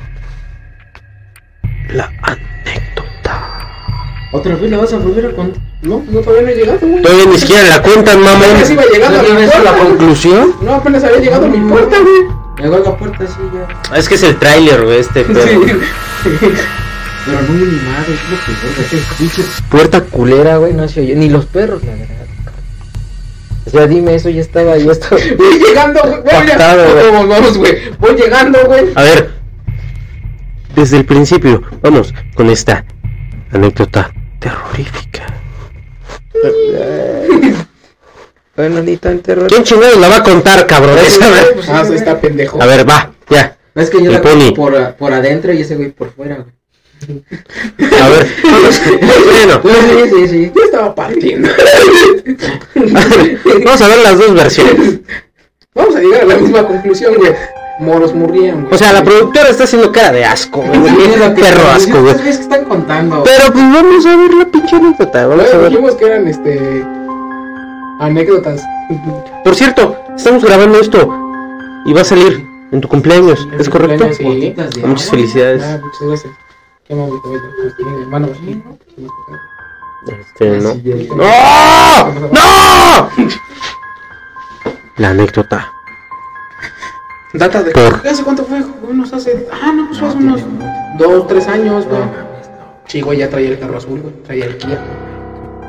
¿Otra vez la vas a volver a contar? No, no todavía no he llegado, güey. Todavía ni siquiera la cuentan, mamón. Apenas iba llegando a mi ¿Tienes la puerta. güey. conclusión? No, apenas había llegado a mi puerta, güey. Llegó a la puerta así ya. Es que es el tráiler, güey, este pedo. Pero muy animado, es lo que esa pinche puerta culera, güey, no se oye. Ni los perros, la verdad. O sea, dime, eso ya estaba, ya estaba. *laughs* Voy llegando, güey. Vamos, vamos, güey. Voy llegando, güey. A ver, desde el principio, vamos con esta anécdota terrorífica. Bueno, ni tan terror. ¿Quién chingados la va a contar, cabrón? Esa, güey. Ah, está pendejo. A ver, va, ya. No, es que yo El la pony. pongo por, por adentro y ese güey por fuera, güey. A ver. Bueno, Sí, sí, sí. Yo estaba partiendo. *laughs* vamos a ver las dos versiones. Vamos a llegar a la misma conclusión, güey. Moros murrían, güey. O sea, la productora está haciendo cara de asco, güey. Perro asco, güey. ¿Ustedes ves que están contando? Pero pues vamos a ver la pinche anécdota, vamos a Güey, ver. dijimos que eran, este... Anécdotas. Por cierto, estamos grabando esto y va a salir en tu cumpleaños, En ¿es correcto? cumpleaños, sí. Muchas felicidades. Ah, muchas gracias. Qué. Pues, tiene hermano, sí. Este, no. ¡No! ¡No! *laughs* La anécdota. Data de... Por- ¿Hace cuánto fue? Unos hace... Ah, no, pues fue No, hace unos tiene- dos, tres años, No güey. mames, no. Sí, güey, ya traía el carro azul, güey. Traía el Kia.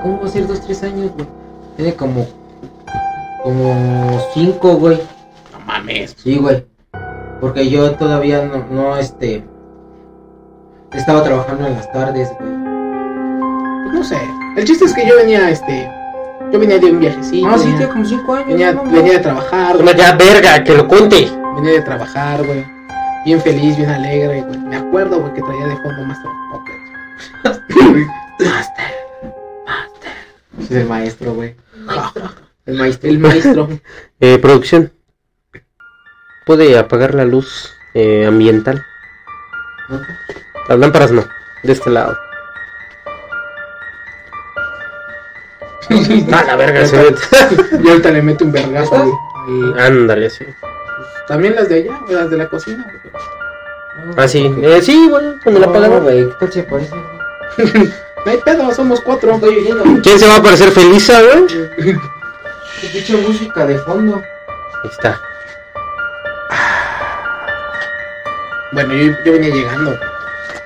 ¿Cómo va a ser dos, tres años, güey? Tiene como. Como cinco, güey. No mames. Sí, güey. Porque yo todavía no, no, este. Estaba trabajando en las tardes, güey. Pues no sé. El chiste es que yo venía, este. Yo venía de un viajecito. Ah, sí, tiene como 5 años. venía, ¿no? venía de trabajar, Toma güey. ya, verga, que lo cuente. Venía de trabajar, güey. Bien feliz, bien alegre, güey. Me acuerdo, güey, que traía de fondo Master of Puppets. *laughs* Master. Es el maestro, güey. *laughs* El maestro. El maestro. *laughs* Eh, producción. ¿Puede apagar la luz eh, ambiental? Las lámparas no, de este lado. Ah, la verga, se ve. Y ahorita le mete un vergazo, güey. al- Ándale, sí. También las de allá, las de la cocina. Ah, sí. Eh, sí, bueno, cuando la apagamos. güey. ¿Qué tal se parece? güey? No hay pedo, somos cuatro. Estoy oyendo. ¿Quién se va a parecer feliz, güey? Qué pinche música de fondo. Ahí está. Bueno, yo, yo venía llegando.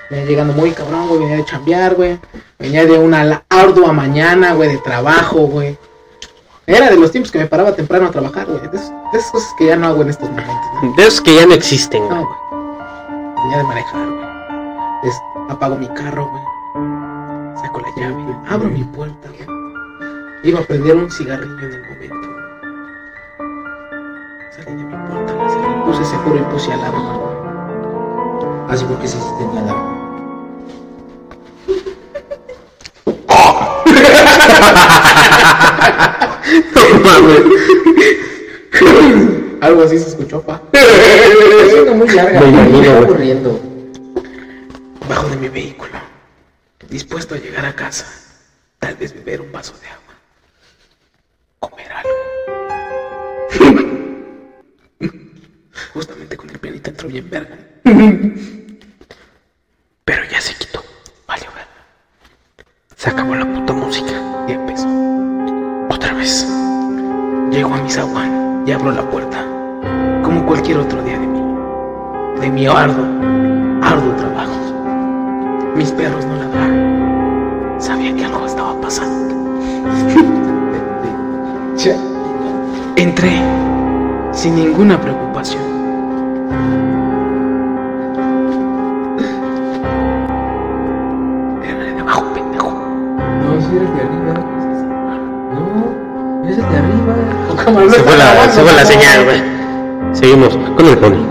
Venía llegando muy cabrón, güey. Venía de chambear, güey. Venía de una ardua mañana, güey, de trabajo, güey. Era de los tiempos que me paraba temprano a trabajar, güey. De, esas cosas que ya no hago en estos momentos, ¿no? De esos que ya no existen. No, güey. Venía de manejar, güey. Es- apago mi carro, güey. Saco la llave, abro mi puerta, güey. Iba a prender un cigarrillo en el momento. Salí de mi puerta, la cerré, puse seguro y puse alarma, güey. Así porque sí, sí tenía *laughs* *laughs* la. Algo así se escuchó, pa. *laughs* Está siendo muy larga. Me imagino, aburriendo. Bajo de mi vehículo, dispuesto a llegar a casa, tal vez beber un vaso de agua, comer algo. *laughs* Justamente con el pianito entró bien verga. Pero ya se quitó, vale, ver. Se acabó la puta música y empezó. Llego a mi zaguán y abro la puerta, como cualquier otro día de mí. De mi arduo, arduo trabajo. Mis perros no ladraron. Sabía que algo estaba pasando. *laughs* Entré sin ninguna preocupación. Se fue la, señal, güey. Seguimos con el pony.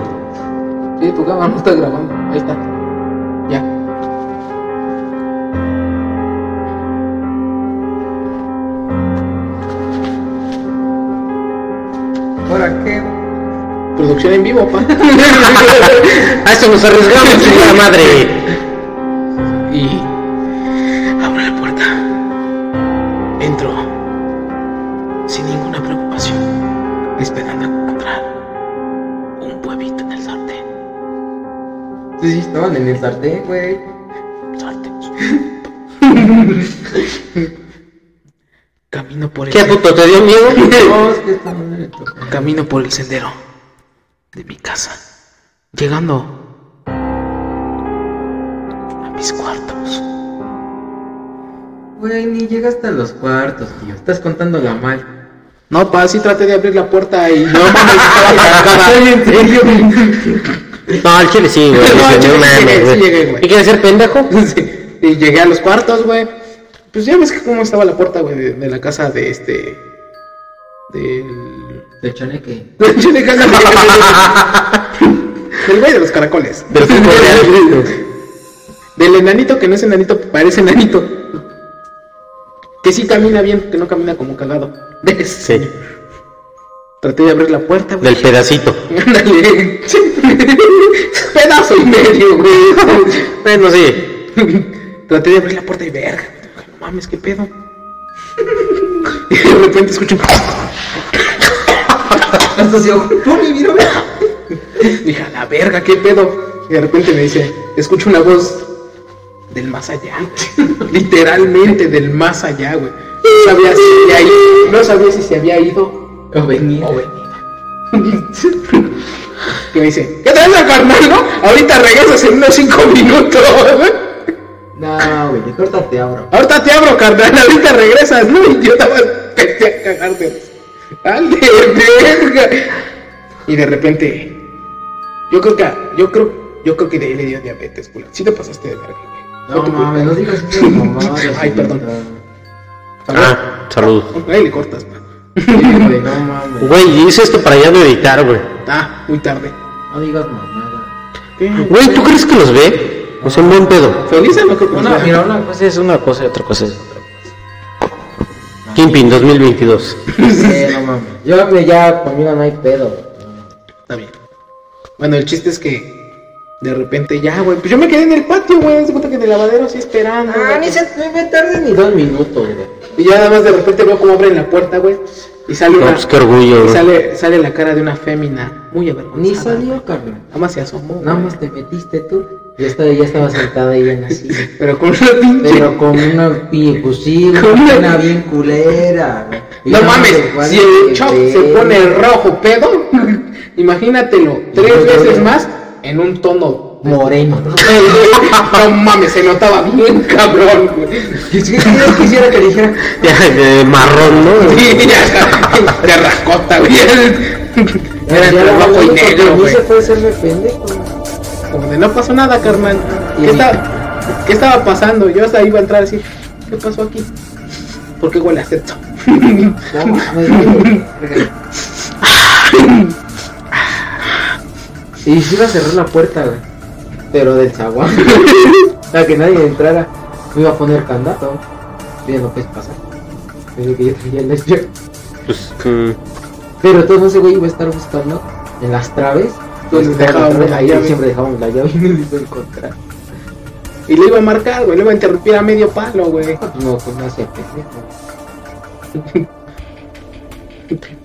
Sí, tu cámara no está grabando. Ahí está. Ya. ¿Para qué? Producción en vivo, pa. *laughs* A esto nos arriesgamos, *laughs* la madre. Camino por el sendero de mi casa, llegando a mis cuartos. Güey, ni llegaste a los cuartos, tío. Estás contándola mal. No, pa, sí traté de abrir la puerta y no mames, *laughs* estaba en serio? No, al chile sí, güey. *laughs* No, al chile no sí llegué, sí güey. llegué, güey. ¿Y quieres ser pendejo? *laughs* Sí, Y llegué a los cuartos, güey. Pues ya ves que cómo estaba la puerta, güey, de, de la casa de este. Del. De choneque. De de- Del güey de los caracoles. Real. Del enanito que no es enanito, parece enanito. Que sí camina bien, que no camina como cagado. De ese. Sí, Traté de abrir la puerta, güey. del pedacito. Ándale. Pedazo y medio, güey. Bueno, sí. Traté de abrir la puerta y verga. No mames, qué pedo. Y de repente escucho. Hasta se ahogó. Mira. Dije, a la verga, qué pedo. Y de repente me dice, escucho una voz del más allá. *laughs* Literalmente del más allá, güey. No sabía si había ido, no sabía si se había ido O venía. o venido. Que *laughs* me dice, ¿qué la carnal, no? Ahorita regresas en unos cinco minutos. No, güey, ahorita te abro. Ahorita te abro, carnal, ahorita regresas, ¿no? Y yo estaba a cagarte. ¡Dale, verga! Y de repente Yo creo que, yo creo, yo creo que de ahí le dio diabetes, güey. Sí te pasaste de verga, güey. No culpa. mames, no digas eso de mamadas. *laughs* Ay, perdón. Ah, saludos. Ahí le cortas. Sí, güey, no mames. Güey, hice esto para ya no editar, güey. Ah, muy tarde. No digas mamada. Güey, ¿tú crees que los ve? O sea, un buen pedo. ¿Feliz no creo que Una, mira, una cosa es una cosa y otra cosa es otra Kimpin 2022. cosa. Sí, no mames. Yo me ya conmigo no hay pedo. Está bien. Bueno, el chiste es que de repente ya, güey. Pues yo me quedé en el patio, güey. Se cuenta que en el lavadero así esperando. Ah, ni se me tarde ni dos minutos, güey. Y ya nada más de repente veo cómo abren la puerta, güey. Y sale No, una. pues qué orgullo, y güey. sale, sale la cara de una fémina muy avergonzada. Ni salió, carnal. Nada más se asomó. Nada más te metiste tú. Ya estaba, ya estaba sentada ella en la silla. Pero con una pinche. Pero con una pi- pues sí, Con una una- bien culera. No me mames, si de el Choc se pone rojo pedo, imagínatelo tres veces más en un tono Moreno. No mames, se notaba bien cabrón, güey. Quisiera, quisiera que dijera. Ya, de marrón, ¿no? Sí, ya, de rascota, güey. Era Ya entre rojo y negro, güey. se hacerme pendejo. Como de no pasó nada, carnal. Y ¿Qué, está- ¿Qué estaba pasando? Yo hasta iba a entrar así. ¿Qué pasó aquí? ¿Por qué huele a? No mames. Y sí iba a cerrar la puerta, güey. Pero del zaguán. Para que nadie entrara. Me iba a poner candado. Ya no puedes pasar. Desde que yo traía el. Pues, mm, Pero todo ese güey iba a estar buscando en las traves. Donde Pues, ahí llave. siempre dejábamos la llave *laughs* y no lo iba a encontrar. Y le iba a marcar, güey. Le iba a interrumpir a medio palo, güey. No, pues no hace pendejo. *laughs*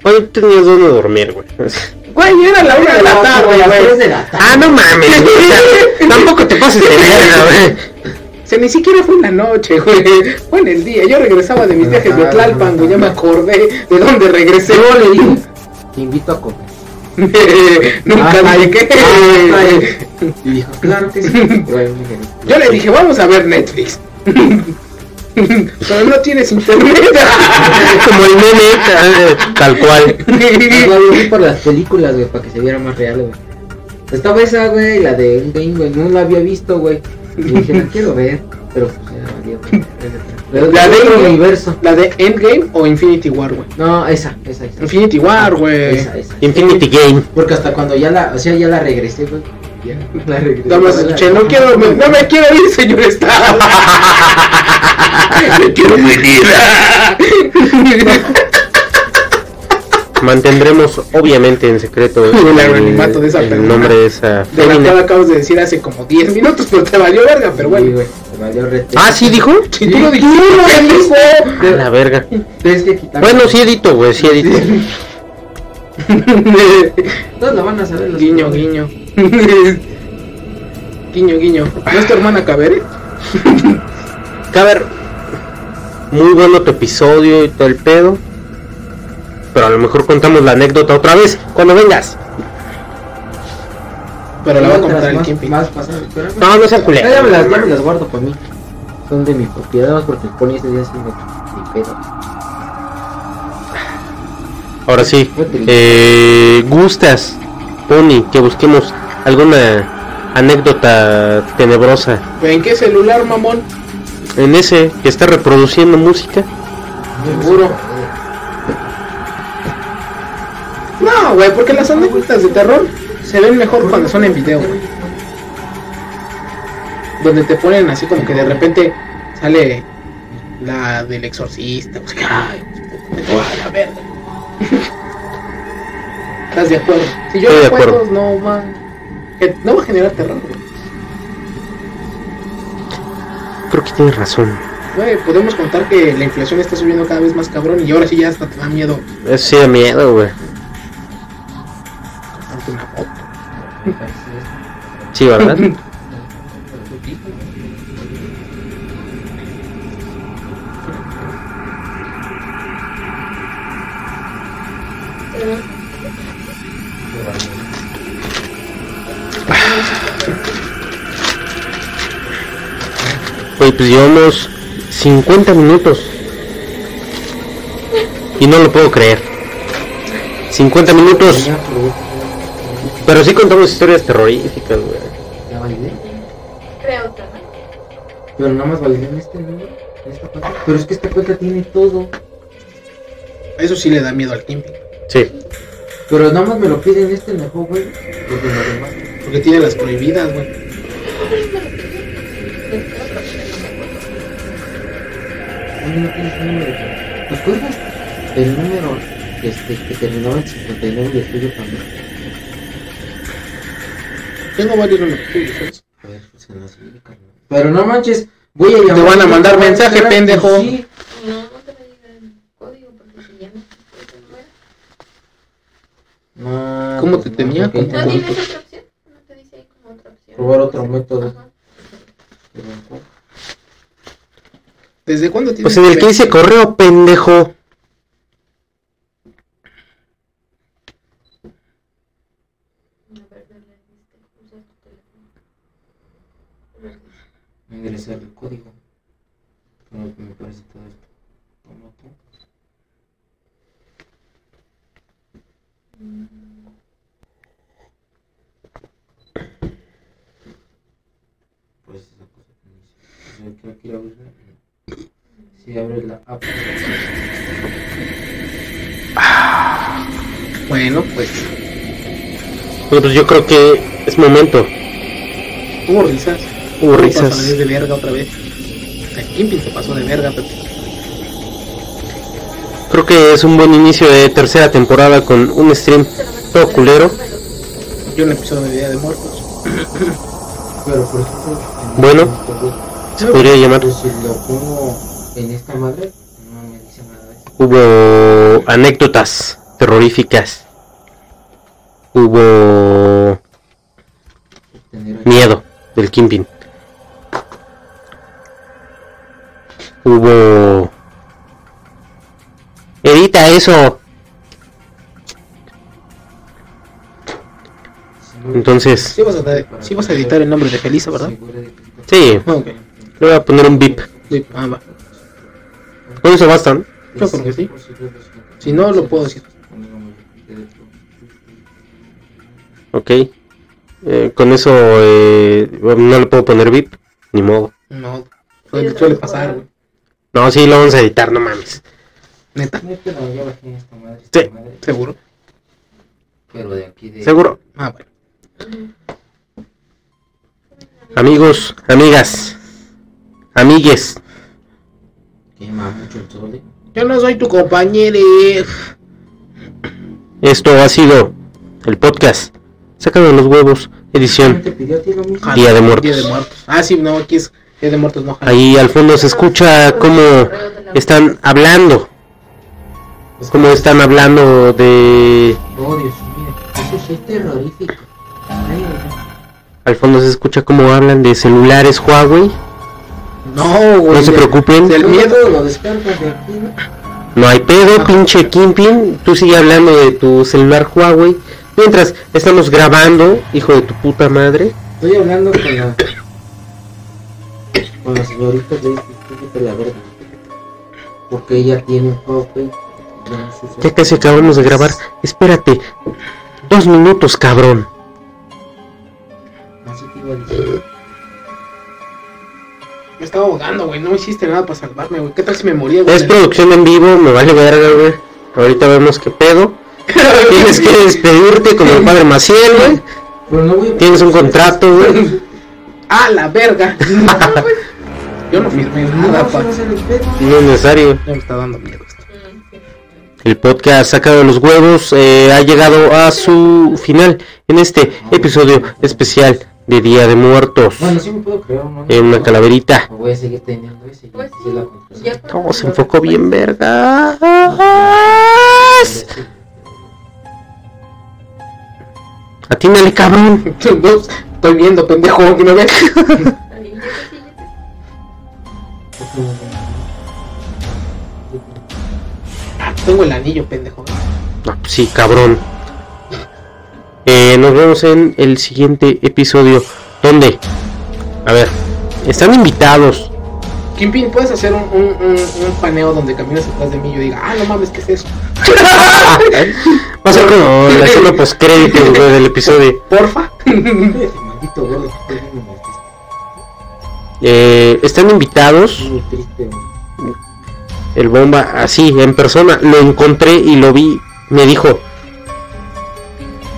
Oye, tenías donde dormir, güey. *laughs* Güey, era la una de la tarde, güey. Ah, no mames, güey. Tampoco te pases de verga, güey. O sea, ni siquiera fue en la noche, güey. Fue en el día. Yo regresaba de mis viajes de Tlalpan, güey. Ya me acordé de dónde regresé. Te invito a comer. *laughs* Nunca Ah, dije que. ah, ay. Y dijo, claro que sí. Yo le dije, vamos a ver Netflix. Pero no tienes internet. *laughs* Como el meme, eh, tal cual. Por las películas, güey, para que se viera más real, güey. Estaba esa, güey, la de Endgame, güey, no la había visto, güey. Y dije, la quiero ver, pero pues ya valió, güey. Pero La de otro Endgame. universo. ¿La de Endgame o Infinity War, güey? No, esa, esa, esa. Infinity War, güey. Esa, esa. Infinity Game. Porque hasta cuando ya la, o sea, ya la regresé, güey. Ya *laughs* la regresé. Nada más escuché, no quiero, me- no me quiero ir, señor Stark. me *laughs* quiero venir. *laughs* Mantendremos, obviamente, en secreto *laughs* El anonimato de esa el persona. nombre de esa De la cual acabas de decir hace como 10 minutos, pero te valió verga, pero Sí, bueno. güey, me valió rete. Ah, ¿sí dijo? Si tú lo dijiste, A la verga. Bueno, sí edito, güey, sí edito. *laughs* Todos lo van a saber los guiño, guiño. *laughs* guiño, guiño. ¿No es tu hermana Cabere? Caber, muy bueno tu episodio y todo el pedo. Pero a lo mejor contamos la anécdota otra vez cuando vengas. Pero la va a comprar el más- Kimping. Más pasadas, pero- No, no sean Ya, ya me las, ya me las guardo para mí. Son de mi propiedad, más porque el pony ese día sí me mi pedo. Ahora sí, eh, gustas, Pony, que busquemos alguna anécdota tenebrosa ¿En qué celular, mamón? en ese que está reproduciendo música. Seguro. No, güey, porque las anécdotas de terror se ven mejor cuando son en video, güey. Donde te ponen así como que de repente sale la del exorcista. Pues, que, ay, a la verga. *laughs* ¿Estás de acuerdo? Si yo Estoy de recuerdo, acuerdo. no va, no va a generar terror, güey. Creo que tienes razón. Güey, podemos contar que la inflación está subiendo cada vez más cabrón y ahora sí ya hasta te da miedo Eso sí da miedo, güey. Sí, ¿verdad? Güey, *laughs* pues llevamos 50 minutos. Y no lo puedo creer. 50 minutos. Pero sí contamos historias terroríficas, güey. ¿Ya validé? Crea otra, ¿no? Pero nada más validé en este número, en esta cuenta. Pero es que esta cuenta tiene todo. Eso sí le da miedo al Kimping. Sí. Pero nada más me lo piden este mejor, güey. Los los demás. Porque tiene las prohibidas, güey. No tienes un número. ¿Te acuerdas del número este, que terminaba en 59 y el tuyo también? Tengo varios números tuyos, ¿sabes? A ver, pues en la siguiente, carnal. Pero no manches, voy a llamar. Te van a mandar a mensaje, esperar, pendejo. pues sí. No, no te me digan código porque si ya no ¿Cómo pues te no, tenía? ¿Cómo ¿No tienes otra opción? ¿No te dice ahí como otra opción? Probar otro método. Ajá. ¿Desde cuándo tienes Pues en el que dice correo, pendejo. A ver, dale, este, usa tu teléfono. Ingresar el código. Pero me parece todo esto. Toma tú. Pues esa cosa que me dice. O sea, que ir a abrirla. no. Si abres la app. Bueno, pues Bueno, pues yo creo que es momento. hubo risas. Hubo Hubo risas. de verga otra vez. El Kimping se pasó de verga, pero Creo que es un buen inicio de tercera temporada con un stream todo culero. yo un episodio de Día de Muertos. Pero por ejemplo. en Bueno. Se podría llamar. Si lo pongo en esta madre, no me dice nada de eso. Hubo anécdotas terroríficas. Hubo miedo del Kimpin. Hubo... Edita eso. Entonces, Sí vas a, sí vas a editar el nombre de Felisa, ¿verdad? sí, Ah, le voy a poner un bip. Ah, va. Con eso bastan. Yo creo que sí. Si no, lo puedo decir. Ok. Eh, con eso eh, no le puedo poner bip. Ni modo. No, suele, suele pasar, güey. No, sí, lo vamos a editar, no mames. Neta, Neta, no, ya bajé esta madre, Sí. madre, seguro. Pero de aquí de. Seguro. Ah, bueno. Amigos, amigas, amigues. Quema mucho el sol. ¿eh? Yo no soy tu compañero. Esto ha sido el podcast Sacado de los huevos, ¿Quién edición. Día de Muertos. Día de Muertos. Ah, sí, no, aquí es Ahí al fondo se escucha cómo están hablando, cómo están hablando de... Oh, Dios mío. Eso sí es terrorífico. Ay, ay, Al fondo se escucha cómo hablan de celulares Huawei. No, güey. No se preocupen. Del miedo. Lo descargas de aquí, ¿no? No hay pedo, pinche Kimpin. Tú sigue hablando de tu celular Huawei. Mientras estamos grabando, hijo de tu puta madre. Estoy hablando con la. Con la señorita de este la verga. Porque ella tiene un Huawei. ya casi acabamos de grabar. Espérate. Dos minutos, cabrón. Así te iba a decir. Me estaba ahogando, güey. No hiciste nada para salvarme, güey. ¿Qué tal si me moría, güey? Es producción en vivo, me vale verga, güey. Ahorita vemos qué pedo. *laughs* Tienes que despedirte como el padre Maciel, güey. Pero no voy a. Tienes un contrato, güey. *laughs* ¡Ah, la verga! *laughs* Yo no firmé No, nada, eso pa. va a ser el pedo. No es necesario. Ya me está dando miedo esto. El podcast sacado de los huevos eh, ha llegado a su final en este episodio especial de Día de Muertos. Bueno, sí me puedo creer, ¿no? En una calaverita. Voy a seguir teniendo ese. Pues sí, la ya. Oh, se enfocó bien, vergas. Atínale, cabrón. *laughs* No, estoy viendo, pendejo, que me ves. *laughs* Tengo el anillo, pendejo. No, pues sí, cabrón. Eh, nos vemos en el siguiente episodio. ¿Dónde? A ver, están invitados. Kimpin, ¿puedes hacer un, un, un, un paneo donde caminas atrás de mí y yo diga, ah, no mames, ¿qué es eso? *laughs* Va a ser como la escena del episodio. Porfa. *laughs* Eh, están invitados. Muy triste. El bomba, así, en persona. Lo encontré y lo vi. Me dijo.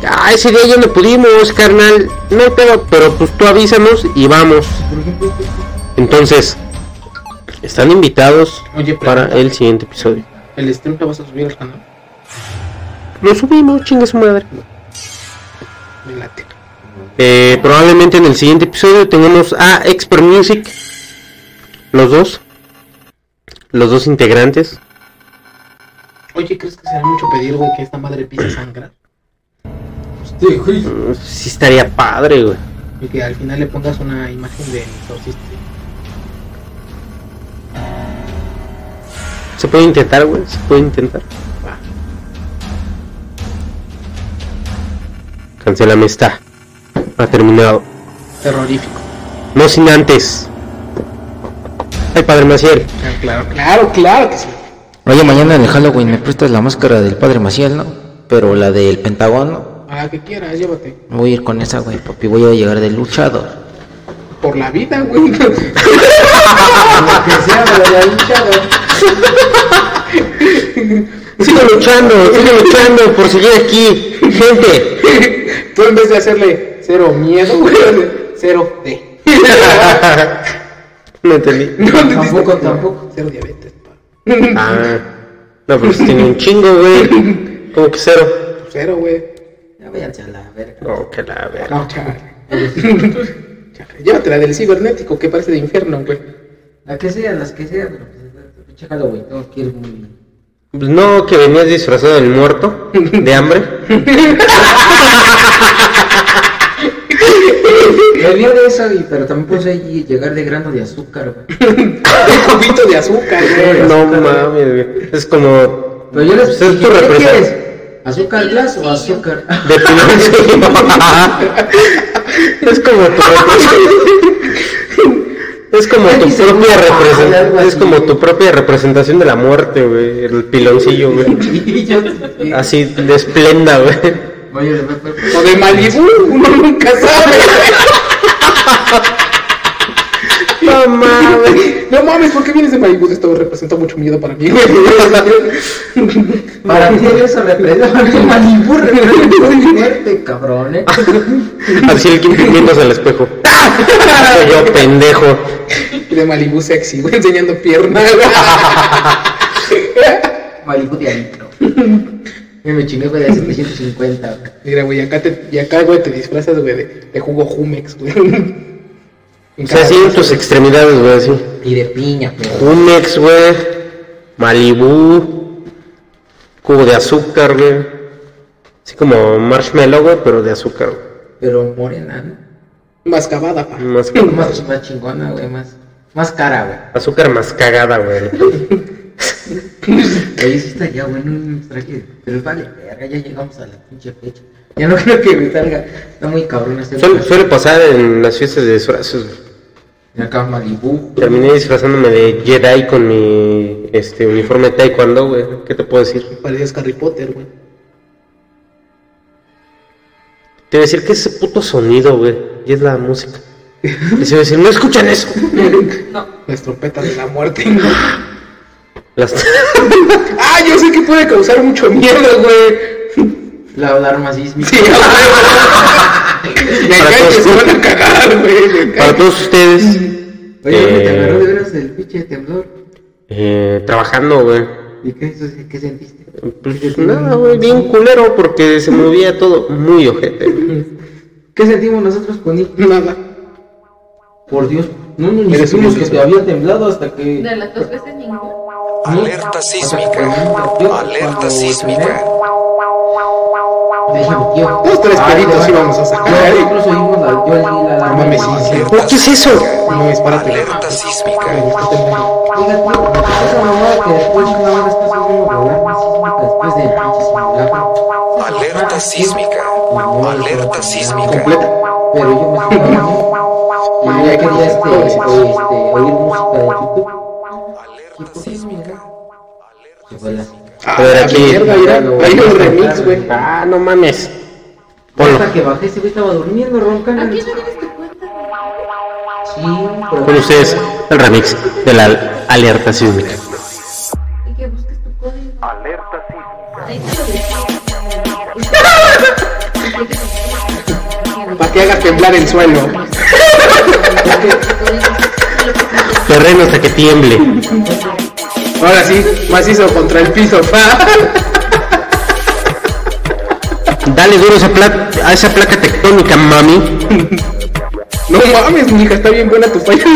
Ah, ese día ya no pudimos, carnal. No hay pedo, pero pues tú avísanos y vamos. Entonces, están invitados Oye, para el siguiente episodio. ¿el stream lo vas a subir al canal? Lo subimos, chingue su madre. Me late. Eh, probablemente en el siguiente episodio tengamos a Expert Music. Los dos. Los dos integrantes. Oye, ¿crees que será mucho pedir, güey, que esta madre empiece a sangrar? Sí, güey. Mm, Sí estaría padre, güey. Y que al final le pongas una imagen de exorcista. Se puede intentar, güey. Se puede intentar. Va. Cancelame está. Ha terminado. Terrorífico. No sin antes. Ay, padre Maciel. Ah, Claro, claro, claro que sí. Oye, mañana en el Halloween me prestas la máscara del padre Maciel, ¿no? Pero la del Pentagón, ¿no? A la que quieras, llévate. Voy a ir con esa, güey, papi. Voy a llegar de luchador. Por la vida, güey. *laughs* que sea, me la luchador. Sigo luchando, sigo luchando por seguir aquí. Gente. Tú en vez de hacerle cero miedo, güey, cero D. *laughs* No entendí. *laughs* No, Tampoco, tampoco. Cero diabetes, pa. Ah. No, pero si tiene un chingo, güey. Como que cero. Cero, güey. Ya váyanse a la verga. Oh, que la verga. No, chaval. Llévatela del cibernético que parece de infierno, güey. La que sea, las que sean, pero pues, pinche Halloween, no quiero muy. Pues no, que venías disfrazado del muerto, de hambre. *laughs* *laughs* Venía de eso, y- pero también puse ahí llegar de grano de azúcar, güey. *laughs* Un cubito de azúcar, güey. No mames, güey. Es como. Pero yo les Pues tu ¿qué representación. quieres? ¿Azúcar glass o azúcar? De Pinocchio. *laughs* es como tu. Es como tu propia representación. Es como tu propia representación de la muerte, güey. El piloncillo, güey. Así de esplenda, güey. Oye, O de Malibu, uno nunca sabe. No *laughs* mames. No mames, ¿por qué vienes de Malibu? Esto representa mucho miedo para mí. *laughs* Para ti *laughs* eso representa Malibu, representa muerte, cabrón, eh. Así el Kim viéndose al espejo. Soy yo, pendejo. De Malibu sexy, güey, enseñando piernas. Malibu de adicto. Yo me chingué, güey, de 750, güey. Mira, güey, acá, te, y acá, güey, te disfrazas, güey, de, de jugo Jumex, güey. *laughs* O sea, así en tus güey. extremidades, güey, así. Y de piña, pero. Jumex, güey. Malibu. Cubo de azúcar, güey. Así como marshmallow, güey, pero de azúcar. güey. Pero morena, ¿no? Mascabada, pa. Más *laughs* Más, más chingona, güey, más. Más cara, güey. azúcar más cagada, güey. *laughs* *coughs* Ahí sí está ya, güey, no nos traje. Pero vale, verga, ya llegamos a la pinche fecha. Ya no *laughs* creo que me salga. Está muy cabrón este. Suele, suele pasar en las fiestas de disfraces, güey. Acá Malibu. Terminé disfrazándome de Jedi con mi este uniforme de taekwondo, güey. ¿Qué te puedo decir? Parecías Harry Potter, güey. Te voy a decir que es ese puto sonido, güey. Y es la música. Les iba a decir, no escuchan eso. *laughs* Las trompetas de la muerte. *laughs* Las... *laughs* ah, yo sé que puede causar mucho miedo, güey. La alarma sísmica. Sí, *laughs* Para todos. se van a cagar, güey. Para todos ustedes, Oye, güey, te Eh. agarró de veras el pinche temblor. eh, trabajando, güey. ¿Y qué, sentiste? Pues nada, güey, bien culero porque se movía todo muy ojete. güey. *laughs* ¿Qué sentimos nosotros con él? Nada. Por Dios. No, no, ni Eres que te había temblado hasta que. De las dos veces ninguno. Alerta sísmica. Alerta sísmica. Dos, tres Ay, peritos no, íbamos a sacar. Incluso alarma. mames, sí, sí. Oh, ¿Qué es eso? No, espérate. Alerta sísmica. Esa mamada que después una hora estás haciendo la alarma sísmica después del pinche simulacro. Alerta sísmica. Alerta sísmica. Completa. Pero yo me. Y yo ya quería este, este, oír música de YouTube. Alerta sísmica. Se fue la. A ver, aquí. Mierda, mira, hay un remix, güey. Ah, no mames. Ponlo. Hasta que bajé, ese güey estaba durmiendo, roncando. Aquí no tienes tu cuenta. Sí, pero... Con ustedes, el remix de la alerta sísmica. Y que busques tu código. Alerta sísmica. Para que haga temblar el suelo. *laughs* Terreno hasta que tiemble. Ahora sí, macizo contra el piso. pa. Dale duro a esa, pla- a esa placa tectónica, mami. No mames, mija, está bien buena tu falla de.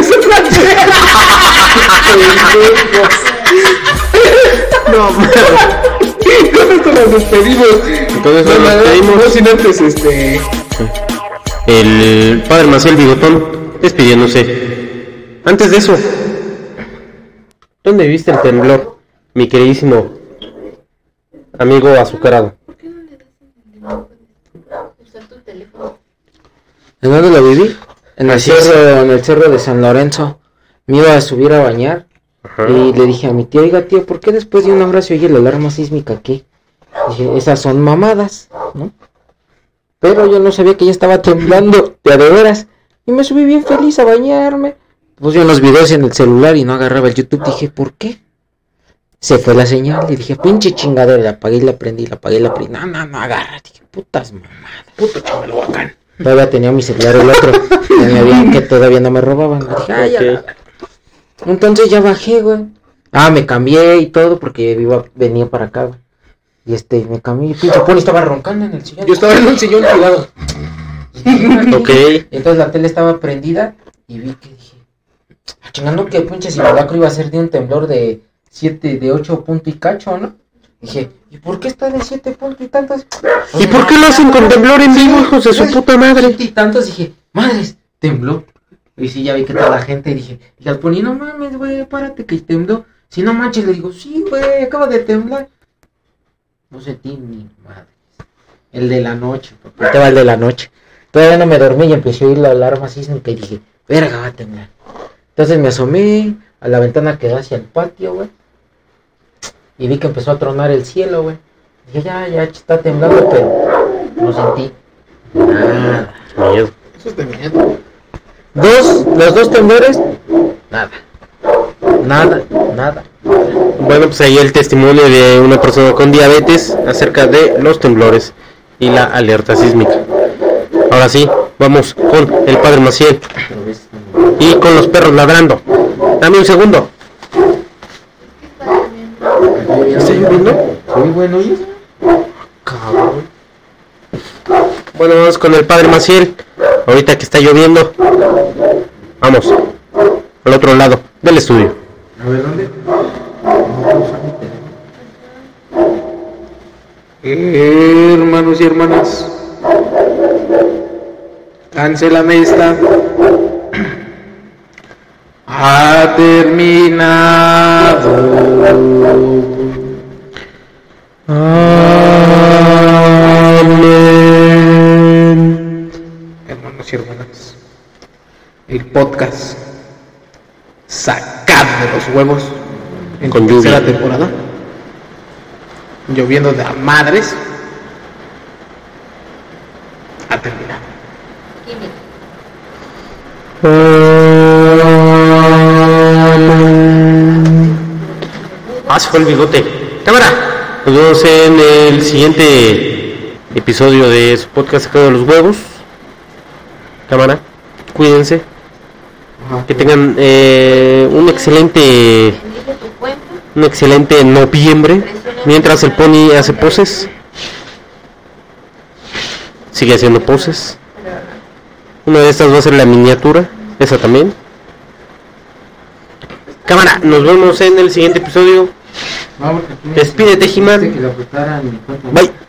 No, *laughs* mames. Con esto nos despedimos. Esto nos No, no, despedimos. No sin antes, este. El padre Maciel Bigotón despidiéndose. Antes de eso, ¿dónde viste el temblor, mi queridísimo amigo azucarado? ¿Por qué no le das en el teléfono? Usar tu teléfono. ¿En dónde lo viví? En el Así es. cerro, en el cerro de San Lorenzo. Me iba a subir a bañar Ajá. y le dije a mi tío, oiga tío, ¿por qué después de una hora se oye la alarma sísmica aquí? Dije, esas son mamadas, ¿no? Pero yo no sabía que ya estaba temblando de veras. Y me subí bien feliz a bañarme. Puse unos videos en el celular y no agarraba el YouTube. Dije, ¿por qué? Se fue la señal y dije, pinche chingadera, la apagué y la prendí, la apagué y la prendí. No, no, no, agarra. Dije, putas mamadas. Puto chamalhuacán. Todavía tenía mi celular el otro. *laughs* Bien que todavía no me robaban. Dije, "Ay, ya Ok. la- Entonces ya bajé, güey. Ah, me cambié y todo porque iba, venía para acá, güey. Y este, me cambié. y Pinche poli estaba roncando en el sillón. Yo estaba en un sillón tirado. *laughs* Ok. Entonces la tele estaba prendida y vi que dije, "Ah, chingando que pinche simulacro iba a ser de un temblor de 7, de 8 punto y cacho, ¿no? Dije, ¿y por qué está de 7 punto y tantos? ¿Y por qué lo hacen con temblor en vivo, hijos de su puta madre? Y tantos, dije, madres, tembló. Y sí, ya vi que toda la gente, dije, y al poni, no mames, güey, párate que tembló. Si no manches, le digo, sí, güey, acaba de temblar. No sentí ni madre. El de la noche, papá. Estaba el de la noche. Todavía no me dormí y empecé a oír la alarma sísmica y dije, verga, va a temblar. Entonces me asomé a la ventana que da hacia el patio, güey. Y vi que empezó a tronar el cielo, güey. Dije, ya, ya está temblando, pero no sentí nada. Miedo. Eso es de miedo. Dos, los dos temblores, nada. Nada, nada. Bueno, pues ahí el testimonio de una persona con diabetes acerca de los temblores y la alerta sísmica. Ahora sí, vamos con el padre Maciel y con los perros ladrando. Dame un segundo. ¿Está lloviendo? Muy bueno. Cabrón. Bueno, vamos con el padre Maciel. Ahorita que está lloviendo. Vamos. Al otro lado del estudio. A ver, ¿dónde? Hermanos y hermanas. Cancelan esta. Ha terminado. Hermanos y hermanas. El podcast sacado de los huevos en Con tercera lluvia. temporada. Lloviendo de a madres. Ha terminado mira. Ah, se fue el bigote. Cámara. Nos vemos en el siguiente episodio de su podcast sacado de los huevos. Cámara. Cuídense. Que tengan eh, un excelente un excelente noviembre. Mientras el pony hace poses. Sigue haciendo poses. Una de estas va a ser la miniatura. Esa también. Cámara, nos vemos en el siguiente episodio. Despídete, cuenta. Bye.